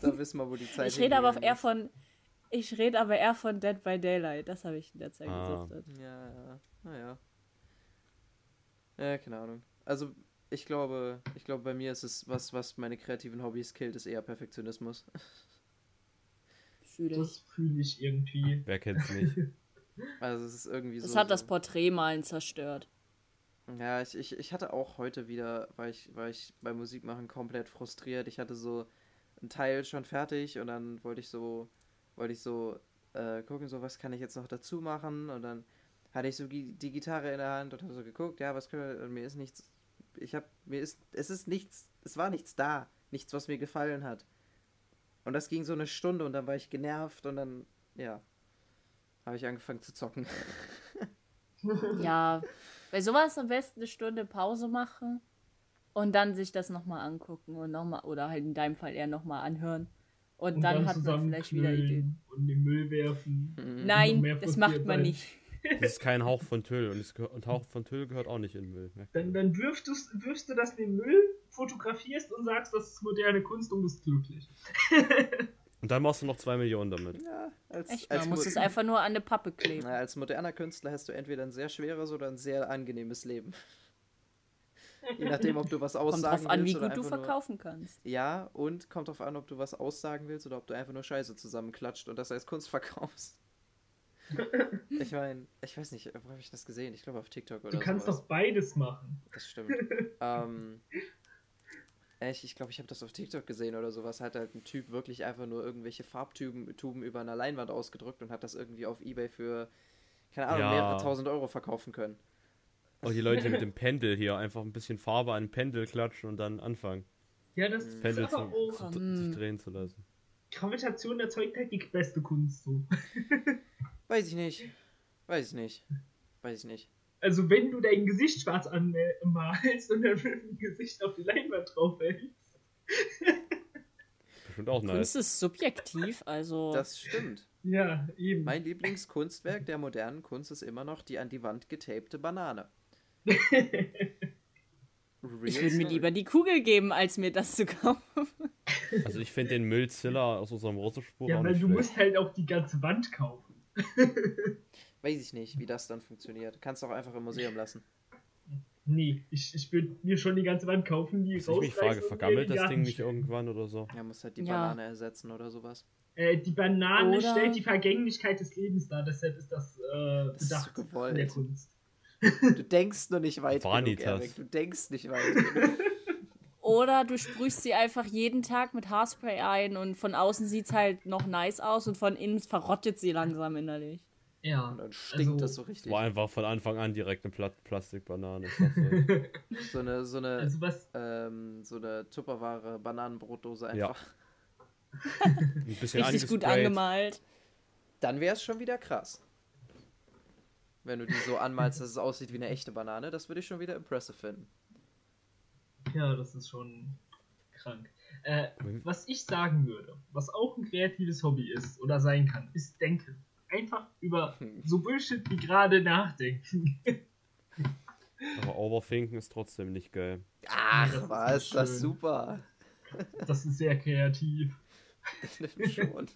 Da wissen wir, wo die Zeit Ich rede aber hingegangen eher ist. von. Ich rede aber eher von Dead by Daylight. Das habe ich in der Zeit Ah. gesuchtet. Ja, ja. Naja. Ja, keine Ahnung. Also, ich glaube, ich glaube, bei mir ist es, was, was meine kreativen Hobbys killt, ist eher Perfektionismus. Fühle Das ich. fühle ich irgendwie. Wer kennt's nicht? Also, es ist irgendwie so. Das hat das so, Porträtmalen zerstört. Ja, ich, ich, ich hatte auch heute wieder, war ich, war ich beim Musikmachen komplett frustriert. Ich hatte so einen Teil schon fertig und dann wollte ich so, wollte ich so äh, gucken, so was kann ich jetzt noch dazu machen und dann hatte ich so die Gitarre in der Hand und habe so geguckt, ja, was können wir, und mir ist nichts, ich habe, mir ist, es ist nichts, es war nichts da, nichts, was mir gefallen hat. Und das ging so eine Stunde und dann war ich genervt und dann, ja, habe ich angefangen zu zocken. Ja, bei sowas am besten eine Stunde Pause machen und dann sich das nochmal angucken und nochmal, oder halt in deinem Fall eher nochmal anhören. Und, Und dann, hat man vielleicht wieder Ideen. Und in den Müll werfen. Mhm. Nein, das macht man sein. nicht. Das ist kein Hauch von Tüll und, gehört, und Hauch von Tüll gehört auch nicht in den Müll. Dann, dann wirfst, du, wirfst du das in den Müll, fotografierst und sagst, das ist moderne Kunst und bist glücklich. Und dann machst du noch zwei Millionen damit. Ja, als, Echt, als man muss es einfach nur an eine Pappe kleben. Na, als moderner Künstler hast du entweder ein sehr schweres oder ein sehr angenehmes Leben. Je nachdem, ob du was Kommt aussagen drauf an, wie willst oder gut du einfach nur- verkaufen kannst. Ja, und kommt drauf an, ob du was aussagen willst oder ob du einfach nur Scheiße zusammenklatscht und das als Kunst verkaufst. ich meine, ich weiß nicht, wo habe ich das gesehen? Ich glaube auf TikTok oder Du kannst sowas. doch beides machen. Das stimmt. ähm, echt, ich glaube, ich habe das auf TikTok gesehen oder sowas. Hat halt ein Typ wirklich einfach nur irgendwelche Farbtuben Tuben über einer Leinwand ausgedrückt und hat das irgendwie auf Ebay für, keine Ahnung, Ja. mehrere tausend Euro verkaufen können. Oh, die Leute mit dem Pendel hier einfach ein bisschen Farbe an den Pendel klatschen und dann anfangen. Ja, das ist Pendel zu, aber auch. zu, sich drehen zu lassen. Gravitation erzeugt halt die beste Kunst so. Weiß ich nicht. Weiß ich nicht. Weiß ich nicht. Also wenn du dein Gesicht schwarz anmalst und dann mit dem Gesicht auf die Leinwand drauf hältst. Bestimmt auch nice. Kunst ist subjektiv, also Das stimmt. Ja, eben. Mein Lieblingskunstwerk der modernen Kunst ist immer noch die an die Wand getapte Banane. Ich würde mir lieber die Kugel geben, als mir das zu kaufen. Also ich finde den Müllziller aus unserem Rotospur ja, weil nicht du schlecht. musst halt auch die ganze Wand kaufen. Weiß ich nicht, wie das dann funktioniert. Kannst du auch einfach im Museum lassen. Nee, ich, ich würde mir schon die ganze Wand kaufen, die Was ich mich rausreißen frage, vergammelt das Ding nicht irgendwann oder so? Ja, muss halt die Ja. Banane ersetzen oder sowas. Äh, die Banane Oder- stellt die Vergänglichkeit des Lebens dar, deshalb ist das, äh, Das ist bedacht so gewollt. in der Kunst. Du denkst nur nicht weit Vanitas. genug, Erik. Du denkst nicht weit genug. Oder du sprühst sie einfach jeden Tag mit Haarspray ein und von außen sieht es halt noch nice aus und von innen verrottet sie langsam innerlich. Ja. Und dann stinkt Also- das so richtig. War einfach von Anfang an direkt eine Pla Plastikbanane. So eine, so eine, Also was, ähm, so eine Tupperware Bananenbrotdose Ja. einfach. Ein bisschen Richtig gut angemalt. Dann wäre es schon wieder krass. Wenn du die so anmalst, dass es aussieht wie eine echte Banane, das würde ich schon wieder impressive finden. ja, das ist schon krank. Äh, was ich sagen würde, was auch ein kreatives Hobby ist oder sein kann, ist Denken. Einfach über so Bullshit wie gerade nachdenken. Aber Overthinken ist trotzdem nicht geil. Ach, das ist das ist schön. super. Das ist sehr kreativ. schon.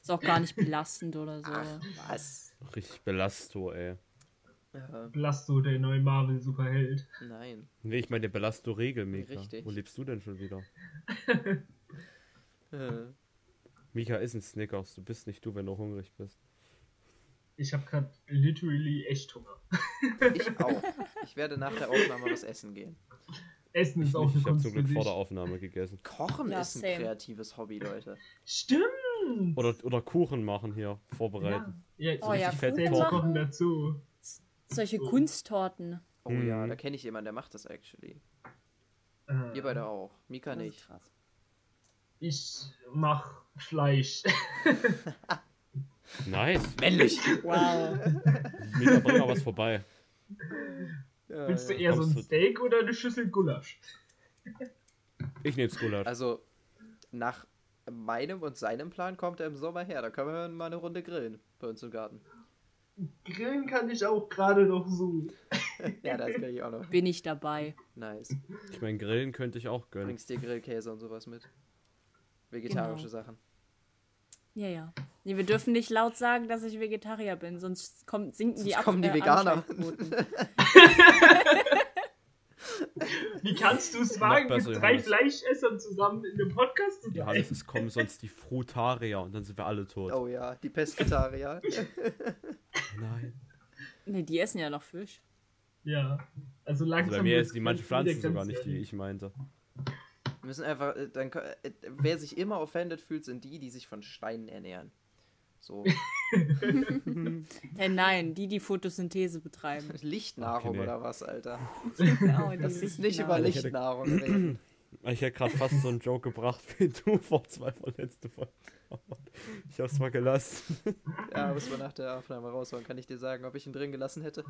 Ist auch gar nicht belastend oder so. Ach, was? Richtig Belasto, ey. Ja, Blasto, der neue Marvel-Superheld. nein. Nee, ich meine der Belasto Regel, Mika. Richtig. Wo lebst du denn schon wieder? Äh, Mika ist ein Snickers. Du bist nicht du, wenn du hungrig bist. Ich habe gerade literally echt Hunger. Ich auch. Ich werde nach der Aufnahme was essen gehen. Essen ist Ich, auch nicht, eine ich habe zum Glück vor der Aufnahme gegessen. Kochen Ja, ist ein same. kreatives Hobby, Leute. Stimmt! Oder, oder Kuchen machen hier, vorbereiten. Ja, Oh ja, richtig fett Kuchen selbst kochen. dazu. Solche So. Kunsttorten. Oh Mhm. ja, da kenne ich jemanden, der macht das actually. Äh, Ihr beide auch. Mika nicht. krass. Ich mach Fleisch. Nice. Männlich! Wow. Mika, bring mal was vorbei. Ja, Willst du ja. eher so ein Kommst du- Steak oder eine Schüssel Gulasch? Ich nehm's Gulasch. Also, nach meinem und seinem Plan kommt er im Sommer her. Da können wir mal eine Runde grillen bei uns im Garten. Grillen kann ich auch gerade noch so. Ja, das kann ich auch noch. Bin ich dabei. Nice. Ich mein, Grillen könnte ich auch gönnen. Bringst dir Grillkäse und sowas mit. Vegetarische Genau. Sachen. Ja, ja. Nee, wir dürfen nicht laut sagen, dass ich Vegetarier bin, sonst kommt, sinken die Sonst Ab kommen die äh, Veganer. Wie kannst du es wagen, besser, mit drei Johannes. Fleischessern zusammen in einem Podcast zu Ja, sein? es kommen sonst die Frutarier und dann sind wir alle tot. Oh ja, die Pesketarier. Nein. Nee, die essen ja noch Fisch. Ja. Also Also langsam. bei mir ist die manche Pflanzen sogar nicht, die ich meinte. Wir müssen einfach, äh, dann, äh, wer sich immer offended fühlt, sind die, die sich von Steinen ernähren. So, Äh, nein, die, die Photosynthese betreiben. Lichtnahrung Okay, nee. oder was, Alter. Genau, Das ist nicht über Lichtnahrung. Ich hätte- reden. Ich hätte gerade fast so einen Joke gebracht, wie du vor zwei verletzte Folgen. Ich hab's mal gelassen. Ja, muss man nach der Aufnahme raushauen. Kann ich dir sagen, ob ich ihn drin gelassen hätte?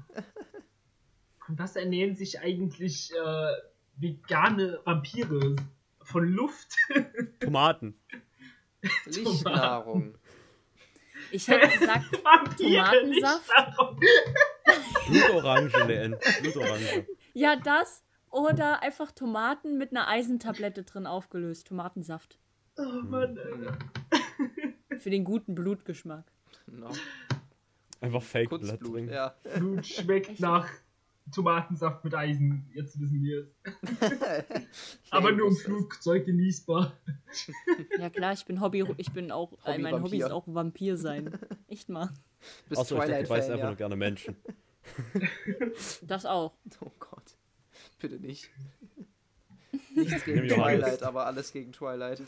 Von was ernähren sich eigentlich äh, vegane Vampire? Von Luft? Tomaten. Lichtnahrung. Ich hätte gesagt, Vampire, Tomatensaft? Blutorange, Len. Blutorange. ja, das oder einfach Tomaten mit einer Eisentablette drin aufgelöst. Tomatensaft. Oh Mann, Alter. Für den guten Blutgeschmack. No. Einfach Fake Blood Kunstblut, trinken. ja. Blut schmeckt nach Tomatensaft mit Eisen. Jetzt wissen wir es. Aber nur im. Flugzeug genießbar. Ja klar, ich bin Hobby, ich bin auch, äh, mein Hobby ist auch Vampir sein. Echt mal. Bist Außer ich dachte, du weißt Twilight-Fan, einfach ja. nur gerne Menschen. Das auch. Oh Gott. Bitte nicht. Nichts gegen. Twilight, aber alles gegen Twilight.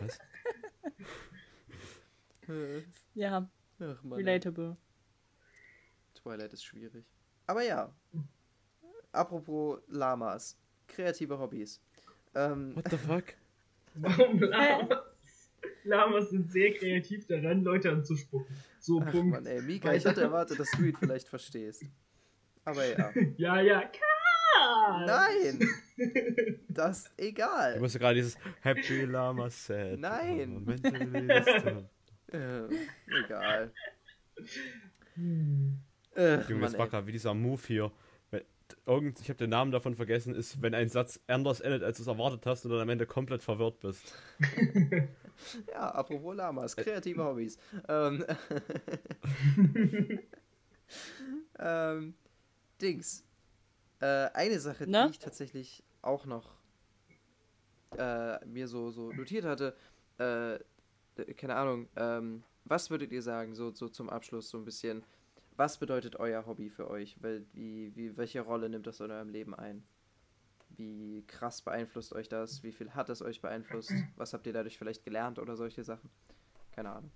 Was? Äh, Ja, Ach Mann. relatable. Twilight ist schwierig. Aber ja. Apropos Lamas. Kreative Hobbys. Ähm, What the fuck? Warum Lamas? Lamas sind sehr kreativ daran, Leute anzuspucken. So, ach Punkt. Mann, ey, Mika, ich hatte erwartet, dass du ihn vielleicht verstehst. Aber ja. Ja, ja, Karl! Nein! Das ist Du egal. musst gerade dieses Happy Lama Sad. Nein. Moment, Äh, egal. Hm. Ach, das Mann, war gerade wie dieser Move hier. Wenn, irgend, ich habe den Namen davon vergessen, ist, wenn ein Satz anders endet, als du es erwartet hast und dann am Ende komplett verwirrt bist. Ja, apropos Lamas, kreative Hobbys. Ähm, ähm, Dings. Äh, eine Sache, Ne? die ich tatsächlich auch noch äh, mir so, so notiert hatte, äh, keine Ahnung, ähm, was würdet ihr sagen, so, so zum Abschluss, so ein bisschen, was bedeutet euer Hobby für euch? Wie, wie, welche Rolle nimmt das in eurem Leben ein? Wie krass beeinflusst euch das? Wie viel hat es euch beeinflusst? Was habt ihr dadurch vielleicht gelernt oder solche Sachen? Keine Ahnung.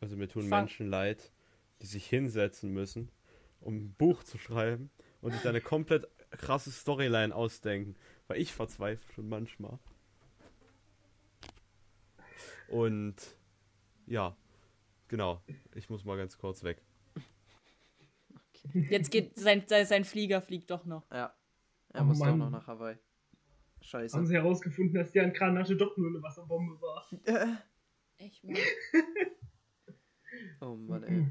Also mir tun Fang- Menschen leid, die sich hinsetzen müssen, um ein Buch zu schreiben und sich eine komplett krasse Storyline ausdenken. Weil ich verzweifle schon manchmal. Und ja, genau. Ich muss mal ganz kurz weg. Jetzt geht sein, sein, sein Flieger fliegt doch noch. Ja. Er Oh muss doch Mann. noch nach Hawaii. Scheiße. Haben sie herausgefunden, dass die Granate doch nur eine Wasserbombe war. Echt mal. oh Mann, ey.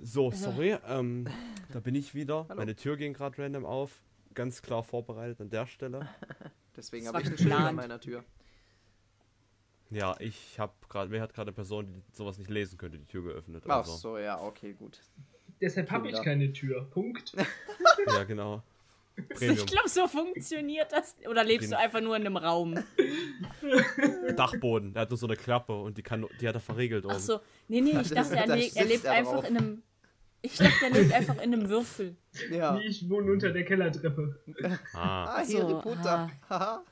So, sorry, ähm, da bin ich wieder. Hallo. Meine Tür ging gerade random auf. Ganz klar vorbereitet an der Stelle. Deswegen habe ich war ein Schild an meiner Tür. Ja, ich habe gerade, mir hat gerade eine Person, die sowas nicht lesen könnte, die Tür geöffnet. Ach Also, so, ja, okay, gut. Deshalb habe ich keine Tür. Punkt. ja, genau. Ich Premium. glaube, so funktioniert das. Oder lebst du Premium. einfach nur in einem Raum? Dachboden. Der hat nur so eine Klappe und die, kann, die hat er verriegelt oben. Ach so. Nee, nee, ich dachte, er, da le er lebt er einfach drauf. in einem. Ich dachte, er lebt einfach in einem Würfel. Ja. Nee, Ich wohne unter der Kellertreppe. Ah, Ah, Harry So, Potter. Haha.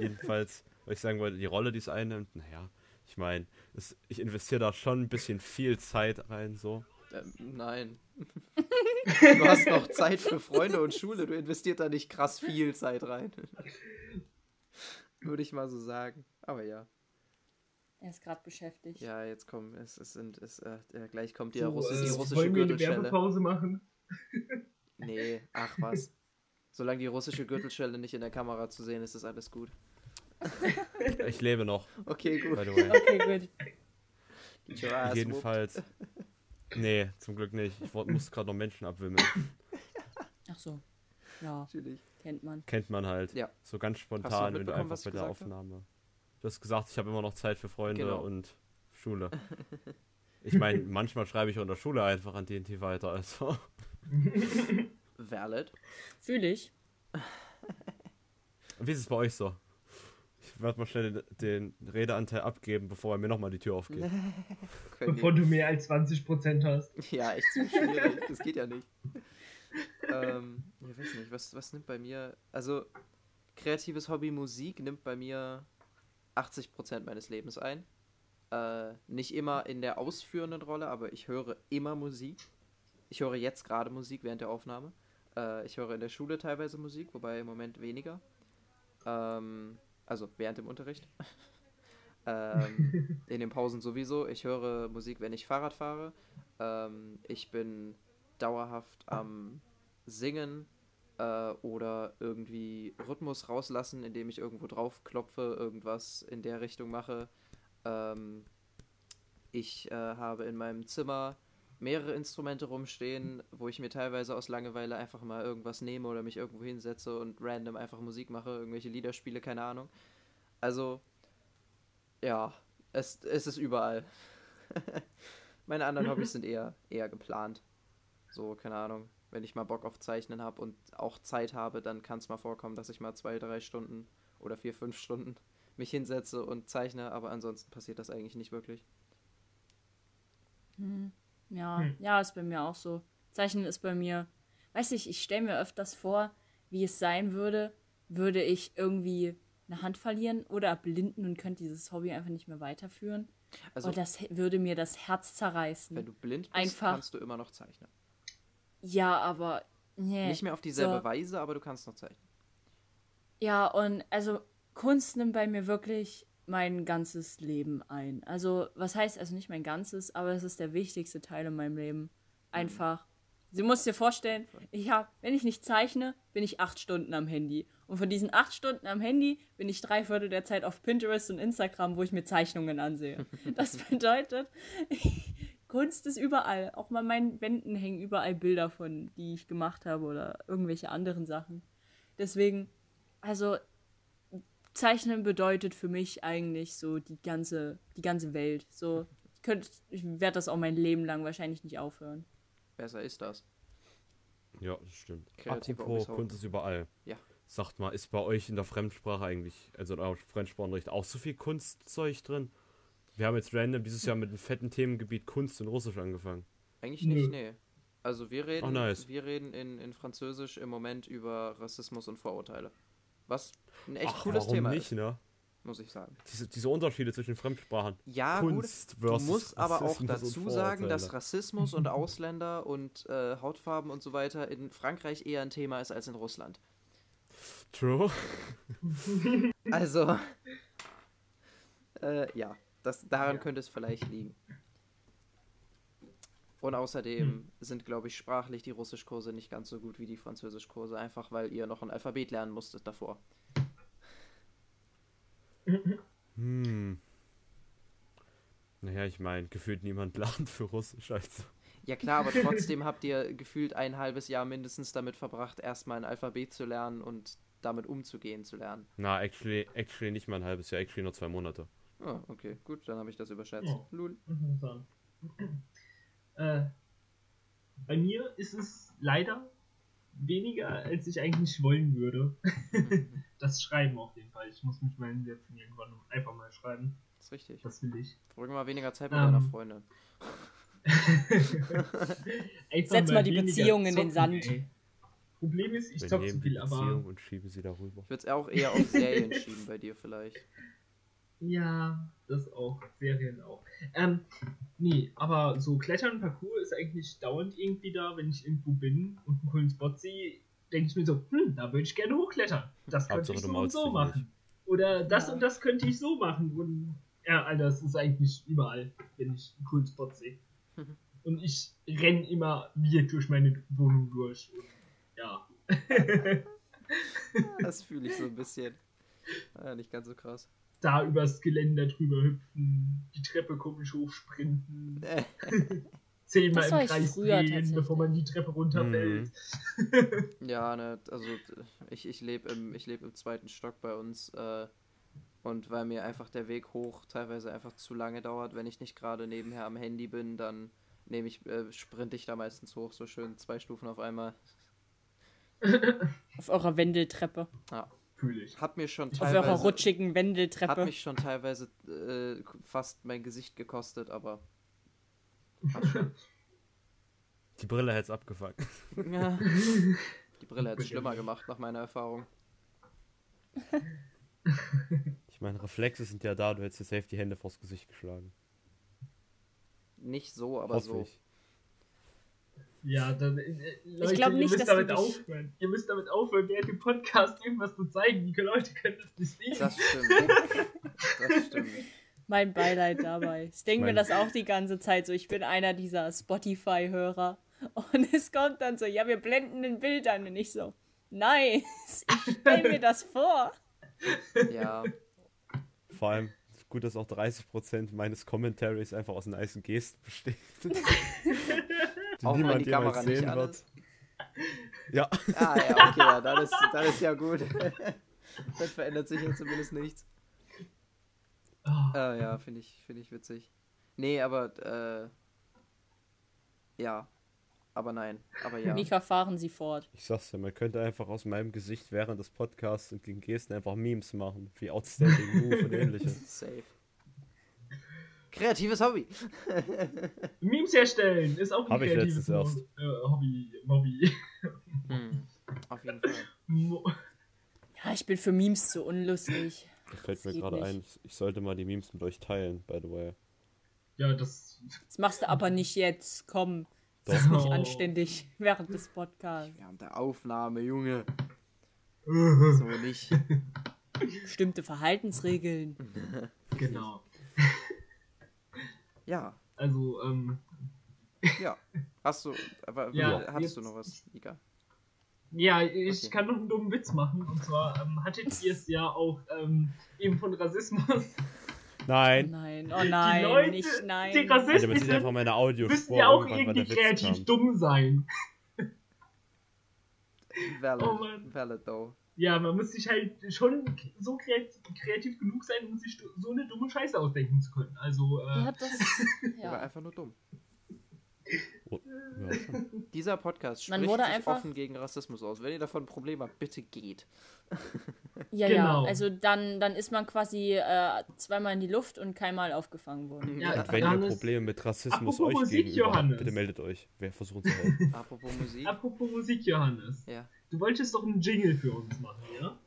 jedenfalls, was ich sagen wollte, die Rolle, die es einnimmt, naja, ich meine, ich investiere da schon ein bisschen viel Zeit rein, so. ähm, nein. du hast noch Zeit für Freunde und Schule. Du investierst da nicht krass viel Zeit rein. Würde ich mal so sagen. Aber ja. Er ist gerade beschäftigt. Ja, jetzt komm, es, es sind, es, äh, äh, gleich kommt die, So, Russi äh, die russische wollen wir eine Gürtelschelle. Werbepause machen? Nee, ach was. Solange die russische Gürtelschelle nicht in der Kamera zu sehen ist, ist alles gut. Ich lebe noch, Okay, gut. by the way. Okay, gut. Jedenfalls. Nee, zum Glück nicht. Ich musste gerade noch Menschen abwimmeln. Ach so. Ja, Natürlich. kennt man. Kennt man halt. Ja. So ganz spontan, du wenn du einfach bei der? Aufnahme. Du hast gesagt, ich habe immer noch Zeit für Freunde Genau. und Schule. Ich meine, manchmal schreibe ich auch in der Schule einfach an DNT weiter. Also. Valid. Fühle ich. Und wie ist es bei euch so? Ich werde mal schnell den, den Redeanteil abgeben, bevor er mir nochmal die Tür aufgeht. Bevor du mehr als 20% hast. Ja, echt zu schwierig. Das geht ja nicht. ähm, ich weiß nicht, was, was nimmt bei mir. Also, kreatives Hobby Musik nimmt bei mir 80% meines Lebens ein. Äh, nicht immer in der ausführenden Rolle, aber ich höre immer Musik. Ich höre jetzt gerade Musik während der Aufnahme. Äh, ich höre in der Schule teilweise Musik, wobei im Moment weniger. Ähm, also während dem Unterricht. ähm, in den Pausen sowieso. Ich höre Musik, wenn ich Fahrrad fahre. Ähm, ich bin dauerhaft am Singen äh, oder irgendwie Rhythmus rauslassen, indem ich irgendwo drauf klopfe, irgendwas in der Richtung mache. Ähm, ich äh, habe in meinem Zimmer mehrere Instrumente rumstehen, wo ich mir teilweise aus Langeweile einfach mal irgendwas nehme oder mich irgendwo hinsetze und random einfach Musik mache, irgendwelche Lieder spiele, keine Ahnung. Also, ja, es, es ist überall. Meine anderen Hobbys sind eher, eher geplant. So, keine Ahnung. Wenn ich mal Bock auf Zeichnen habe und auch Zeit habe, dann kann es mal vorkommen, dass ich mal zwei, drei Stunden oder vier, fünf Stunden mich hinsetze und zeichne, aber ansonsten passiert das eigentlich nicht wirklich. Hm. Ja, Hm. ja, ist bei mir auch so. Zeichnen ist bei mir, weiß ich, ich stelle mir öfters vor, wie es sein würde, würde ich irgendwie eine Hand verlieren oder blinden und könnte dieses Hobby einfach nicht mehr weiterführen. Also, oh, das würde mir das Herz zerreißen. wenn du blind bist, Einfach- kannst du immer noch zeichnen. ja, aber nee. Nicht mehr auf dieselbe so. Weise, aber du kannst noch zeichnen. Ja, und also Kunst nimmt bei mir wirklich mein ganzes Leben ein. Also, was heißt also nicht mein ganzes, aber es ist der wichtigste Teil in meinem Leben. Einfach. Du musst dir vorstellen, ich hab, wenn ich nicht zeichne, bin ich acht Stunden am Handy. Und von diesen acht Stunden am Handy bin ich drei Viertel der Zeit auf Pinterest und Instagram, wo ich mir Zeichnungen ansehe. Das bedeutet, Kunst ist überall. Auch mal meinen Wänden hängen überall Bilder von, die ich gemacht habe oder irgendwelche anderen Sachen. Deswegen, also Zeichnen bedeutet für mich eigentlich so die ganze, die ganze Welt. So, ich könnte, ich werde das auch mein Leben lang wahrscheinlich nicht aufhören. Besser ist das. Ja, das stimmt. Kreative Apropos. Kunst ist überall. Ja. Sagt mal, ist bei euch in der Fremdsprache eigentlich, also in eurem Fremdsprachenunterricht, auch so viel Kunstzeug drin? Wir haben jetzt random dieses Jahr mit einem fetten Themengebiet Kunst und Russisch angefangen. Eigentlich nicht, nee. Also wir reden, Ach, nice. wir reden in, in Französisch im Moment über Rassismus und Vorurteile. Was ein echt Ach, cooles warum Thema nicht, ist, ne? muss ich sagen. Diese, diese Unterschiede zwischen Fremdsprachen. Ja, Kunst gut. Du musst aber auch dazu sagen, dass. Rassismus und Ausländer und äh, Hautfarben und so weiter in Frankreich eher ein Thema ist als in Russland. True. Also, äh, ja, das, daran könnte es vielleicht liegen. Und außerdem sind, glaube ich, sprachlich die Russischkurse nicht ganz so gut wie die Französischkurse, einfach weil ihr noch ein Alphabet lernen musstet davor. Hm. Naja, ich meine, gefühlt niemand lernt für Russisch, also. Ja klar, aber trotzdem habt ihr gefühlt ein halbes Jahr mindestens damit verbracht, erstmal ein Alphabet zu lernen und damit umzugehen zu lernen. Na, actually, actually nicht mal ein halbes Jahr, actually nur zwei Monate. Oh, okay, gut, dann habe ich das überschätzt. Oh. Lul. Äh, bei mir ist es leider weniger, als ich eigentlich wollen würde. das Schreiben auf jeden Fall. Ich muss mich mal hinsetzen irgendwann und einfach mal schreiben. Das ist richtig. Das will ich. Verbring mal weniger Zeit mit Ähm. deiner Freundin. Einfach Setz mal die Beziehung in den Sand. ey. Problem ist, ich Wir zock zu viel, aber Beziehung und schieben sie darüber. Ich würde es auch eher auf Serien schieben bei dir vielleicht. Ja, das auch. Serien auch. Ähm, nee, aber so Klettern, Parcours ist eigentlich dauernd irgendwie da, wenn ich irgendwo bin und einen coolen Spot sehe, denke ich mir so, hm, da würde ich gerne hochklettern. Das könnte ich so und so machen. Oder das Ja. und das könnte ich so machen. Und Ja, Alter, das ist eigentlich überall, wenn ich einen coolen Spot sehe. Mhm. Und ich renn immer wild durch meine Wohnung durch. Und, ja. Das fühle ich so ein bisschen. Ah, nicht ganz so krass. Da übers Geländer drüber hüpfen, die Treppe komisch hochsprinten, Äh, zehnmal im Kreis früher drehen, bevor man die Treppe runterfällt. Ja, ne, also ich, ich lebe im, ich leb im zweiten Stock bei uns äh, und weil mir einfach der Weg hoch teilweise einfach zu lange dauert, wenn ich nicht gerade nebenher am Handy bin, dann nehme ich, äh, sprinte ich da meistens hoch, so schön zwei Stufen auf einmal. Auf eurer Wendeltreppe. Ja, Fühl ich. hat mir schon Auf eurer teilweise, rutschigen hat Wendeltreppe. mich schon teilweise äh, fast mein Gesicht gekostet, aber hat schon. Die Brille hätte es abgefangen. Ja. Die Brille hat es schlimmer gemacht, nach meiner Erfahrung. Ich meine, Reflexe sind ja da, du hättest dir safe die Hände vors Gesicht geschlagen. Nicht so, aber Hoffe so. ich. Ja, dann, äh, Leute, glaub ihr nicht, müsst dass damit aufhören. Ihr müsst damit aufhören, während dem Podcast irgendwas zu zeigen. Die Leute können das nicht sehen. Das stimmt. Das stimmt. Mein Beileid dabei. Ich denke mir das auch die ganze Zeit so. Ich bin einer dieser Spotify-Hörer. Und es kommt dann so, ja, wir blenden ein Bild an. Und ich so, nice. Ich stell mir das vor. Ja, Vor allem, gut, dass auch 30% meines Commentaries einfach aus nice Gesten besteht. die Auch wenn die jemals Kamera nicht an ist? Ja, Ah ja, okay, ja, dann ist, dann ist ja gut. dann verändert sich ja zumindest nichts. Ah, Äh, ja, finde ich, finde ich witzig. Nee, aber, äh, ja. Aber nein, aber ja. Mika, fahren Sie fort. ich sag's ja, man könnte einfach aus meinem Gesicht während des Podcasts und gegen Gesten einfach Memes machen, wie Outstanding Move und ähnliches. Safe. Kreatives Hobby. Memes herstellen ist auch ein Hab ich kreatives letztens Mo- äh, Hobby. Hobby. Hm, auf jeden Fall. Ja, ich bin für Memes zu unlustig. Das fällt mir geht gerade ein, ich sollte mal die Memes mit euch teilen, by the way. Ja, das. Das machst du aber nicht jetzt. Komm. Das ist nicht anständig während des Podcasts. Während der Aufnahme, Junge. So nicht. Bestimmte Verhaltensregeln. genau. Ja, Also, ähm, ja. Hast du, aber Ja, hattest jetzt- du noch was, Nika? ja, ich Okay. kann noch einen dummen Witz machen. Und zwar ähm, hattet ihr es ja auch ähm, eben von Rassismus. Nein! nein, oh nein, Leute, nicht nein. die Rassisten einfach meine Audiospur müssen ja auch irgendwie kreativ dumm sein. Valid. Oh. Valid, though. Ja, man muss sich halt schon so kreativ, kreativ genug sein, um sich so eine dumme Scheiße ausdenken zu können. Also, äh, Ja, das, ja. einfach nur dumm. Oh, ja. Dieser Podcast Man spricht wurde sich einfach- offen gegen Rassismus aus. Wenn ihr davon ein Problem habt, bitte geht. ja, Genau. ja. Also dann, dann ist man quasi äh, zweimal in die Luft und keinmal aufgefangen worden. Ja, Und wenn ihr Probleme mit Rassismus apropos euch Musik, gegenüber habt, Johannes. bitte meldet euch. Wir versuchen zu helfen. Apropos Musik. apropos Musik, Johannes. ja. Du wolltest doch einen Jingle für uns machen, ja?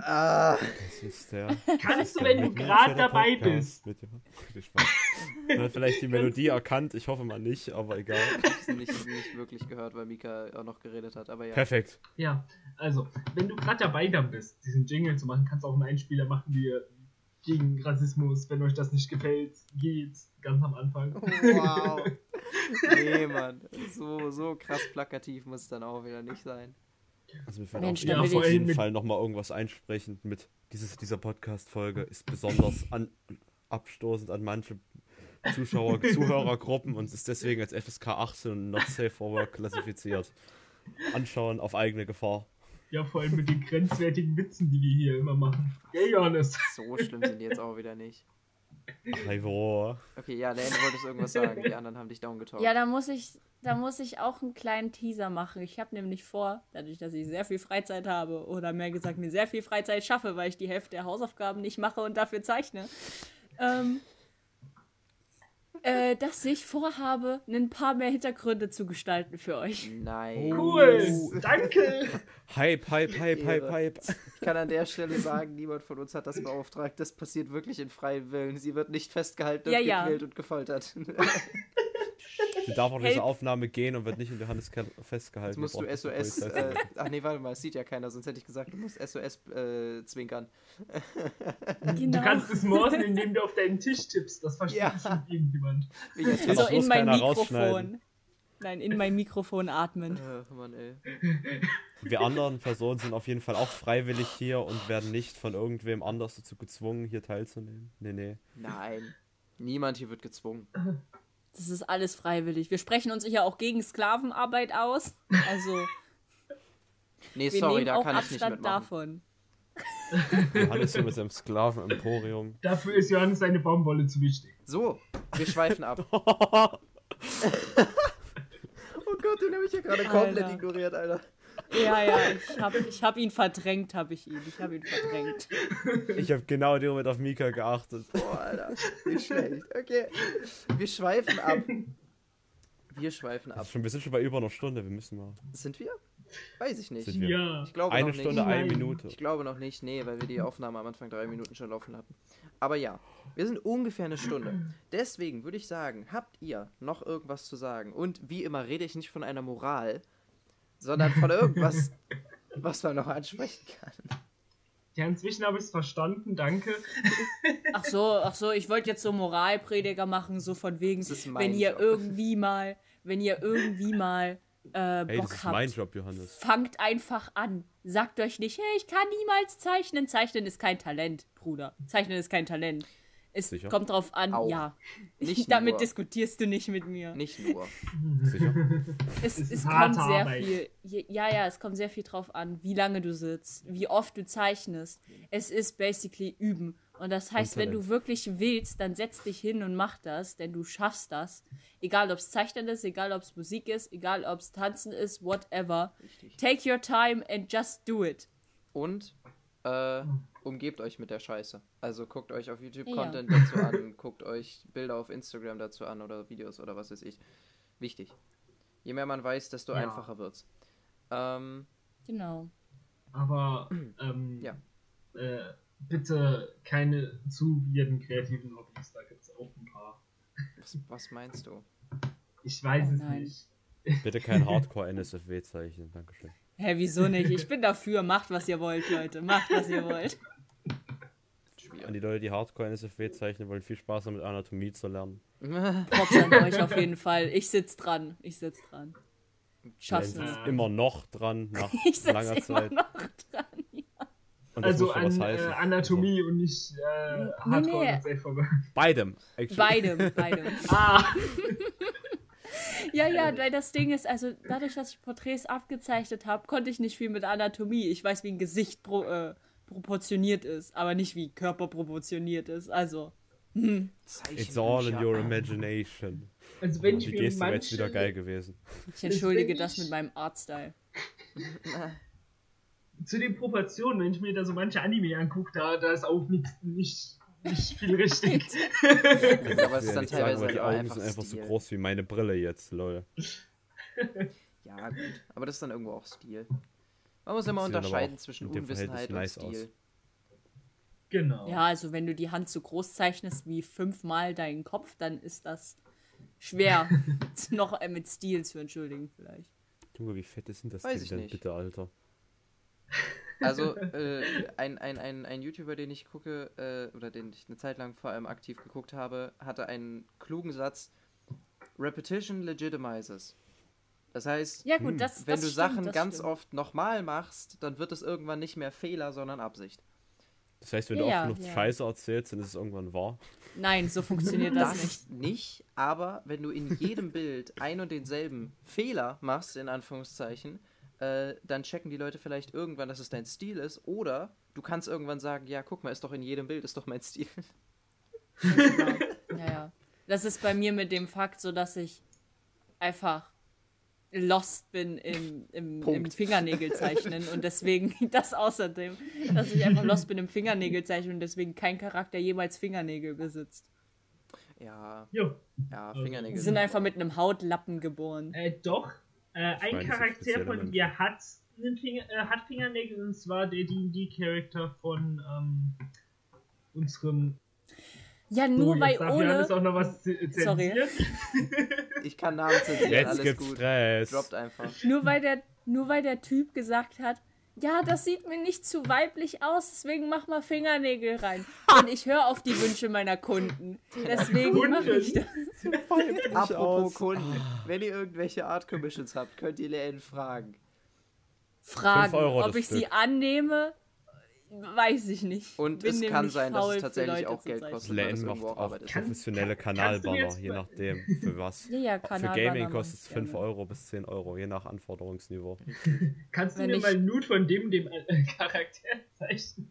Ah, Das ist der. Kannst du, der wenn du gerade dabei Podcast bist. Mit dem- Viel Spaß. Man hat vielleicht die Melodie erkannt, ich hoffe mal nicht, aber egal. ich hab's nicht, nicht wirklich gehört, weil Mika auch noch geredet hat. Aber ja. Perfekt. Ja, also, wenn du gerade dabei dann bist, diesen Jingle zu machen, kannst du auch einen Einspieler machen, wie ihr gegen Rassismus, wenn euch das nicht gefällt, geht ganz am Anfang. Wow. Nee, Mann. So, so krass plakativ muss es dann auch wieder nicht sein. Also wir werden auf jeden mit- Fall nochmal irgendwas einsprechen mit dieses, dieser Podcast-Folge ist besonders an, abstoßend an manche Zuschauer, Zuhörergruppen und ist deswegen als FSK 18 und not safe for work klassifiziert. Anschauen auf eigene Gefahr. Ja, vor allem mit den grenzwertigen Witzen, die wir hier immer machen. Gell, Johannes? So schlimm sind die jetzt auch wieder nicht. Ivo. Okay, ja, Dan, du wolltest irgendwas sagen. Die anderen haben dich downgetalkt. Ja, da muss ich, da muss ich auch einen kleinen Teaser machen. Ich habe nämlich vor, dadurch, dass ich sehr viel Freizeit habe oder mehr gesagt mir sehr viel Freizeit schaffe, weil ich die Hälfte der Hausaufgaben nicht mache und dafür zeichne, ähm, äh, dass ich vorhabe, ein paar mehr Hintergründe zu gestalten für euch. Nein. Cool! Danke! Hype, Hype, Hype, Hype. Hype. Ich kann an der Stelle sagen, niemand von uns hat das beauftragt. Das passiert wirklich in freiem Willen. Sie wird nicht festgehalten und Ja, ja. gequält und gefoltert. Die darf auch diese Help. Aufnahme gehen und wird nicht in Johannes Keller festgehalten. Jetzt musst du SOS. Äh, ach nee, warte mal, es sieht ja keiner, sonst hätte ich gesagt, du musst SOS äh, zwinkern. Genau. Du kannst es morsen, indem du auf deinen Tisch tippst. Das versteht Ja. bestimmt irgendjemand. Jetzt Kann so auch in mein Mikrofon. Nein, in mein Mikrofon atmen. Äh, Mann, ey. Wir anderen Personen sind auf jeden Fall auch freiwillig hier und werden nicht von irgendwem anders dazu gezwungen, hier teilzunehmen. Nee, nee. Nein. Niemand hier wird gezwungen. Das ist alles freiwillig. Wir sprechen uns ja auch gegen Sklavenarbeit aus. Also, Nee, wir sorry, nehmen da auch kann ich nicht Abstand mitmachen. davon. Johannes hier mit seinem Sklaven-Emporium. Dafür ist Johannes seine Baumwolle zu wichtig. So, wir schweifen ab. oh Gott, den habe ich ja gerade komplett ignoriert, Alter. Ja, ja, ich hab, ich hab ihn verdrängt, hab ich ihn. Ich hab ihn verdrängt. Ich habe genau in dem Moment auf Mika geachtet. Boah, Alter. Nicht schlecht. Okay. Wir schweifen ab. Wir schweifen ab. schon, wir sind schon bei über einer Stunde. Wir müssen mal. Sind wir? Weiß ich nicht. Sind wir. Ja. Ich glaube Eine noch Stunde, nicht. eine. Minute. Ich glaube noch nicht, nee, weil wir die Aufnahme am Anfang drei Minuten schon laufen hatten. Aber ja, wir sind ungefähr eine Stunde. Deswegen würde ich sagen, habt ihr noch irgendwas zu sagen? Und wie immer rede ich nicht von einer Moral, sondern von irgendwas, was man noch ansprechen kann. Ja, inzwischen habe ich es verstanden, danke. Ach so, ach so, ich wollte jetzt so Moralprediger machen, so von wegen, Das ist mein wenn ihr Job. irgendwie mal, wenn ihr irgendwie mal äh, Hey, das Bock ist mein habt, Job, Johannes. fangt einfach an. Sagt euch nicht, hey, ich kann niemals zeichnen. Zeichnen ist kein Talent, Bruder. Zeichnen ist kein Talent. Es Sicher? kommt drauf an, Auch. ja. Nicht Damit nur. diskutierst du nicht mit mir. Nicht nur. Sicher. Es, Es kommt sehr Arbeit. viel. Ja, ja, es kommt sehr viel drauf an, wie lange du sitzt, wie oft du zeichnest. Es ist basically üben. Und das heißt, wenn du wirklich willst, dann setz dich hin und mach das, denn du schaffst das. Egal ob es Zeichnen ist, egal ob es Musik ist, egal ob es Tanzen ist, whatever. Richtig. Take your time and just do it. Und äh, umgebt euch mit der Scheiße. Also guckt euch auf YouTube Ja. Content dazu an, guckt euch Bilder auf Instagram dazu an oder Videos oder was weiß ich. Wichtig. Je mehr man weiß, desto Ja. einfacher wird's. Ähm, Genau. Aber ähm, Ja. äh, bitte keine zu weirden kreativen Hobbys, da gibt es auch ein paar. was, was meinst du? Ich weiß Oh es nein. nicht. Bitte kein Hardcore-NSFW zeichnen. Dankeschön. Hä, wieso nicht? Ich bin dafür. Macht, was ihr wollt, Leute. Macht, was ihr wollt. An die Leute, die Hardcore-NSFW zeichnen wollen, viel Spaß damit, Anatomie zu lernen. Props an euch auf jeden Fall. Ich sitz dran. Ich sitz dran. Schaff's Jens es. immer noch dran, nach Ich sitz langer immer Zeit. noch dran. Und das Also muss schon was an äh, Anatomie und nicht äh, Nee, Hardcore nee. und Safe. Beidem. Actually. Beidem, beidem. Ah! Ja, ja, weil das Ding ist, also dadurch, dass ich Porträts abgezeichnet habe, konnte ich nicht viel mit Anatomie. Ich weiß, wie ein Gesicht pro, äh, proportioniert ist, aber nicht wie Körper proportioniert ist. Also, It's all in your imagination. Also wenn ich Die mir Geste wäre manche, jetzt wieder geil gewesen. ich entschuldige das ich- mit meinem Artstyle. zu den Proportionen, wenn ich mir da so manche Anime angucke, da, da ist auch nicht, nicht, nicht viel richtig. Aber es ist Ja, dann sagen, teilweise weil die auch Augen einfach, sind einfach so Stil. groß wie meine Brille jetzt, lol. Ja, gut. Aber das ist dann irgendwo auch Stil. Man muss immer unterscheiden zwischen Unwissenheit und nice Stil. genau. Ja, also wenn du die Hand so groß zeichnest wie fünfmal deinen Kopf, dann ist das schwer, noch äh, mit Stil zu entschuldigen vielleicht. Junge, wie fett ist denn das Weiß Ding denn nicht. bitte, Alter? Also, äh, ein, ein, ein, ein YouTuber, den ich gucke, äh, oder den ich eine Zeit lang vor allem aktiv geguckt habe, hatte einen klugen Satz: Repetition legitimizes. Das heißt, Ja gut, Hm. das, wenn das du stimmt, Sachen ganz stimmt. oft nochmal machst, dann wird es irgendwann nicht mehr Fehler, sondern Absicht. Das heißt, wenn Ja, du ja, oft genug ja. Scheiße erzählst, dann ist es irgendwann wahr. Nein, so funktioniert das, Das nicht. nicht, aber wenn du in jedem Bild ein und denselben Fehler machst, in Anführungszeichen, äh, dann checken die Leute vielleicht irgendwann, dass es dein Stil ist. Oder du kannst irgendwann sagen, ja, guck mal, ist doch in jedem Bild, ist doch mein Stil. Ja, ja. Das ist bei mir mit dem Fakt so, dass ich einfach lost bin im, im, im. Fingernägelzeichnen und deswegen das außerdem, dass ich einfach lost bin im Fingernägelzeichnen und deswegen kein Charakter jemals Fingernägel besitzt. Ja, Jo. ja, Fingernägel. Die sind einfach mit einem Hautlappen geboren. Äh, doch. Äh, ein meine, Charakter von dir hat, einen Finger, äh, hat Fingernägel und zwar der D&D-Charakter von ähm, unserem Ja, nur so, weil Johannes Ole. auch noch was z- Sorry. Ich kann Namen zensieren, Jetzt alles gibt's gut. Stress. Droppt einfach. Nur weil der, nur weil der Typ gesagt hat, ja, das sieht mir nicht zu weiblich aus, deswegen mach mal Fingernägel rein. Und ich höre auf die Wünsche meiner Kunden. Deswegen mache ich das. Apropos aus. Kunden, wenn ihr irgendwelche Art Commissions habt, könnt ihr Lane fragen. Fragen, ob ich sie Stück. annehme, weiß ich nicht. Und Bin es kann sein, dass es tatsächlich auch Geld kostet. weil das Lane macht auch professionelle Kanalbanner, je nachdem, für was. Ja, ja, Für Gaming kostet es ich 5 gerne. Euro bis 10 Euro, je nach Anforderungsniveau. Kannst du Wenn mir ich- mal einen Nude von dem, dem äh, Charakter zeichnen?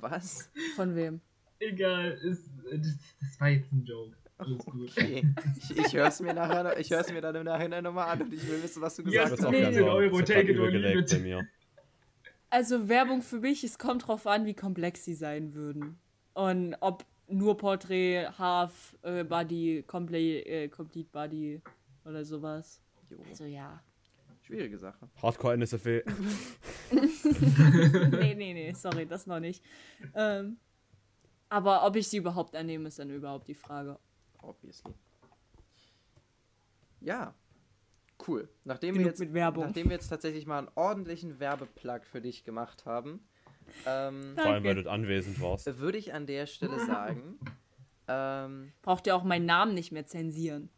Was? Von wem? Egal, ist, das, das war jetzt ein Joke. Alles gut. Okay. Ich, ich höre es mir nachher, ich höre es mir dann im Nachhinein nochmal an und ich will wissen, was du Ja, gesagt hast. nee. sagen. Euro, Das hat take it or leave it. Also Werbung für mich, es kommt drauf an, wie komplex sie sein würden. Und ob nur Porträt, Half, äh, Body, Complete, äh, Complete Body oder sowas. Jo, Also ja. schwierige Sache. Hardcore NSFW. nee, nee, nee, sorry, das noch nicht. Ähm, aber ob ich sie überhaupt annehme, ist dann überhaupt die Frage. Obviously. Ja. Cool. Nachdem Genug wir, jetzt, mit Werbung. nachdem wir jetzt tatsächlich mal einen ordentlichen Werbeplug für dich gemacht haben, ähm, Vor allem, weil du anwesend warst. würde ich an der Stelle sagen, ähm, Braucht ihr auch meinen Namen nicht mehr zensieren.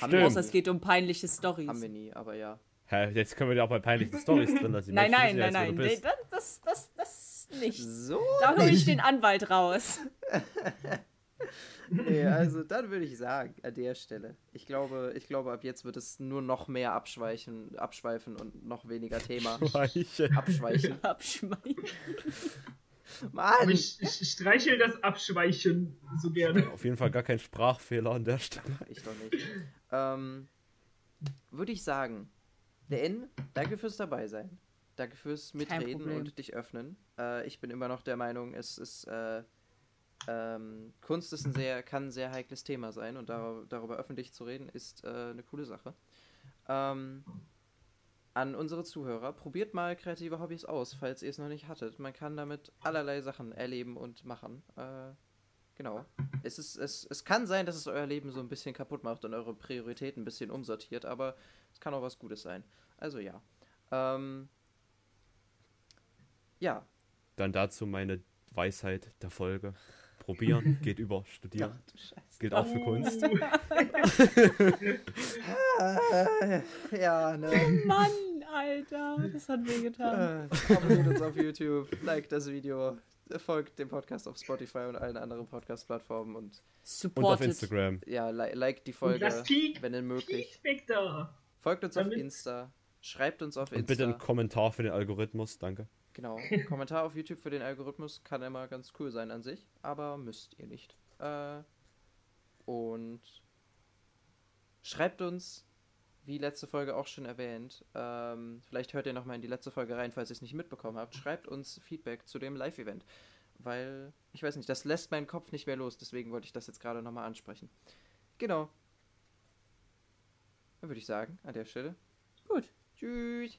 haben, wir, Außer es geht um peinliche Stories. haben wir nie, aber ja. Hä, jetzt können wir dir auch bei peinlichen Stories drin lassen. Nein, nein, nein, nein. nee, Das, das, das, das nicht. So. Da hole ich den Anwalt raus. Nee, also dann würde ich sagen, an der Stelle. Ich glaube, ich glaube, ab jetzt wird es nur noch mehr abschweichen, abschweifen und noch weniger Thema. Weiche. Abschweichen. Abschmeißen. Mann! Aber ich, ich streichel das Abschweichen so gerne. Auf jeden Fall gar kein Sprachfehler an der Stelle. Ich doch nicht. Ähm, würde ich sagen, der N, danke fürs dabei sein. Danke fürs Mitreden und dich öffnen. Äh, ich bin immer noch der Meinung, es ist äh, ähm, Kunst ist ein sehr, kann ein sehr heikles Thema sein und dar darüber öffentlich zu reden ist äh, eine coole Sache. Ähm, an unsere Zuhörer, probiert mal kreative Hobbys aus, falls ihr es noch nicht hattet. Man kann damit allerlei Sachen erleben und machen. Äh, genau. Es, ist, es, es kann sein, dass es euer Leben so ein bisschen kaputt macht und eure Prioritäten ein bisschen umsortiert, aber es kann auch was Gutes sein. Also ja. Ähm, ja. Dann dazu meine Weisheit der Folge. Probieren geht über studieren. Ach. Gilt auch für Kunst. Ja, ne. Mann, Alter. Das hat wehgetan. Äh, abonniert uns auf YouTube, liked das Video, folgt dem Podcast auf Spotify und allen anderen Podcast-Plattformen und Und auf. Instagram. ja, li liked die Und Folge, wenn denn möglich. Feedback da. Folgt uns auf Damit- Insta, schreibt uns auf Und Insta. bitte einen Kommentar für den Algorithmus, danke. Genau. Kommentar auf YouTube für den Algorithmus kann immer ganz cool sein an sich, aber müsst ihr nicht. Äh, und schreibt uns, wie letzte Folge auch schon erwähnt, ähm, vielleicht hört ihr nochmal in die letzte Folge rein, falls ihr es nicht mitbekommen habt. Schreibt uns Feedback zu dem Live-Event. Weil, ich weiß nicht, das lässt meinen Kopf nicht mehr los, deswegen wollte ich das jetzt gerade nochmal ansprechen. Genau. Dann würde ich sagen, an der Stelle. Gut. Tschüss.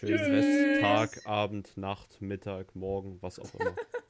Rest, Tag, Abend, Nacht, Mittag, Morgen, was auch immer.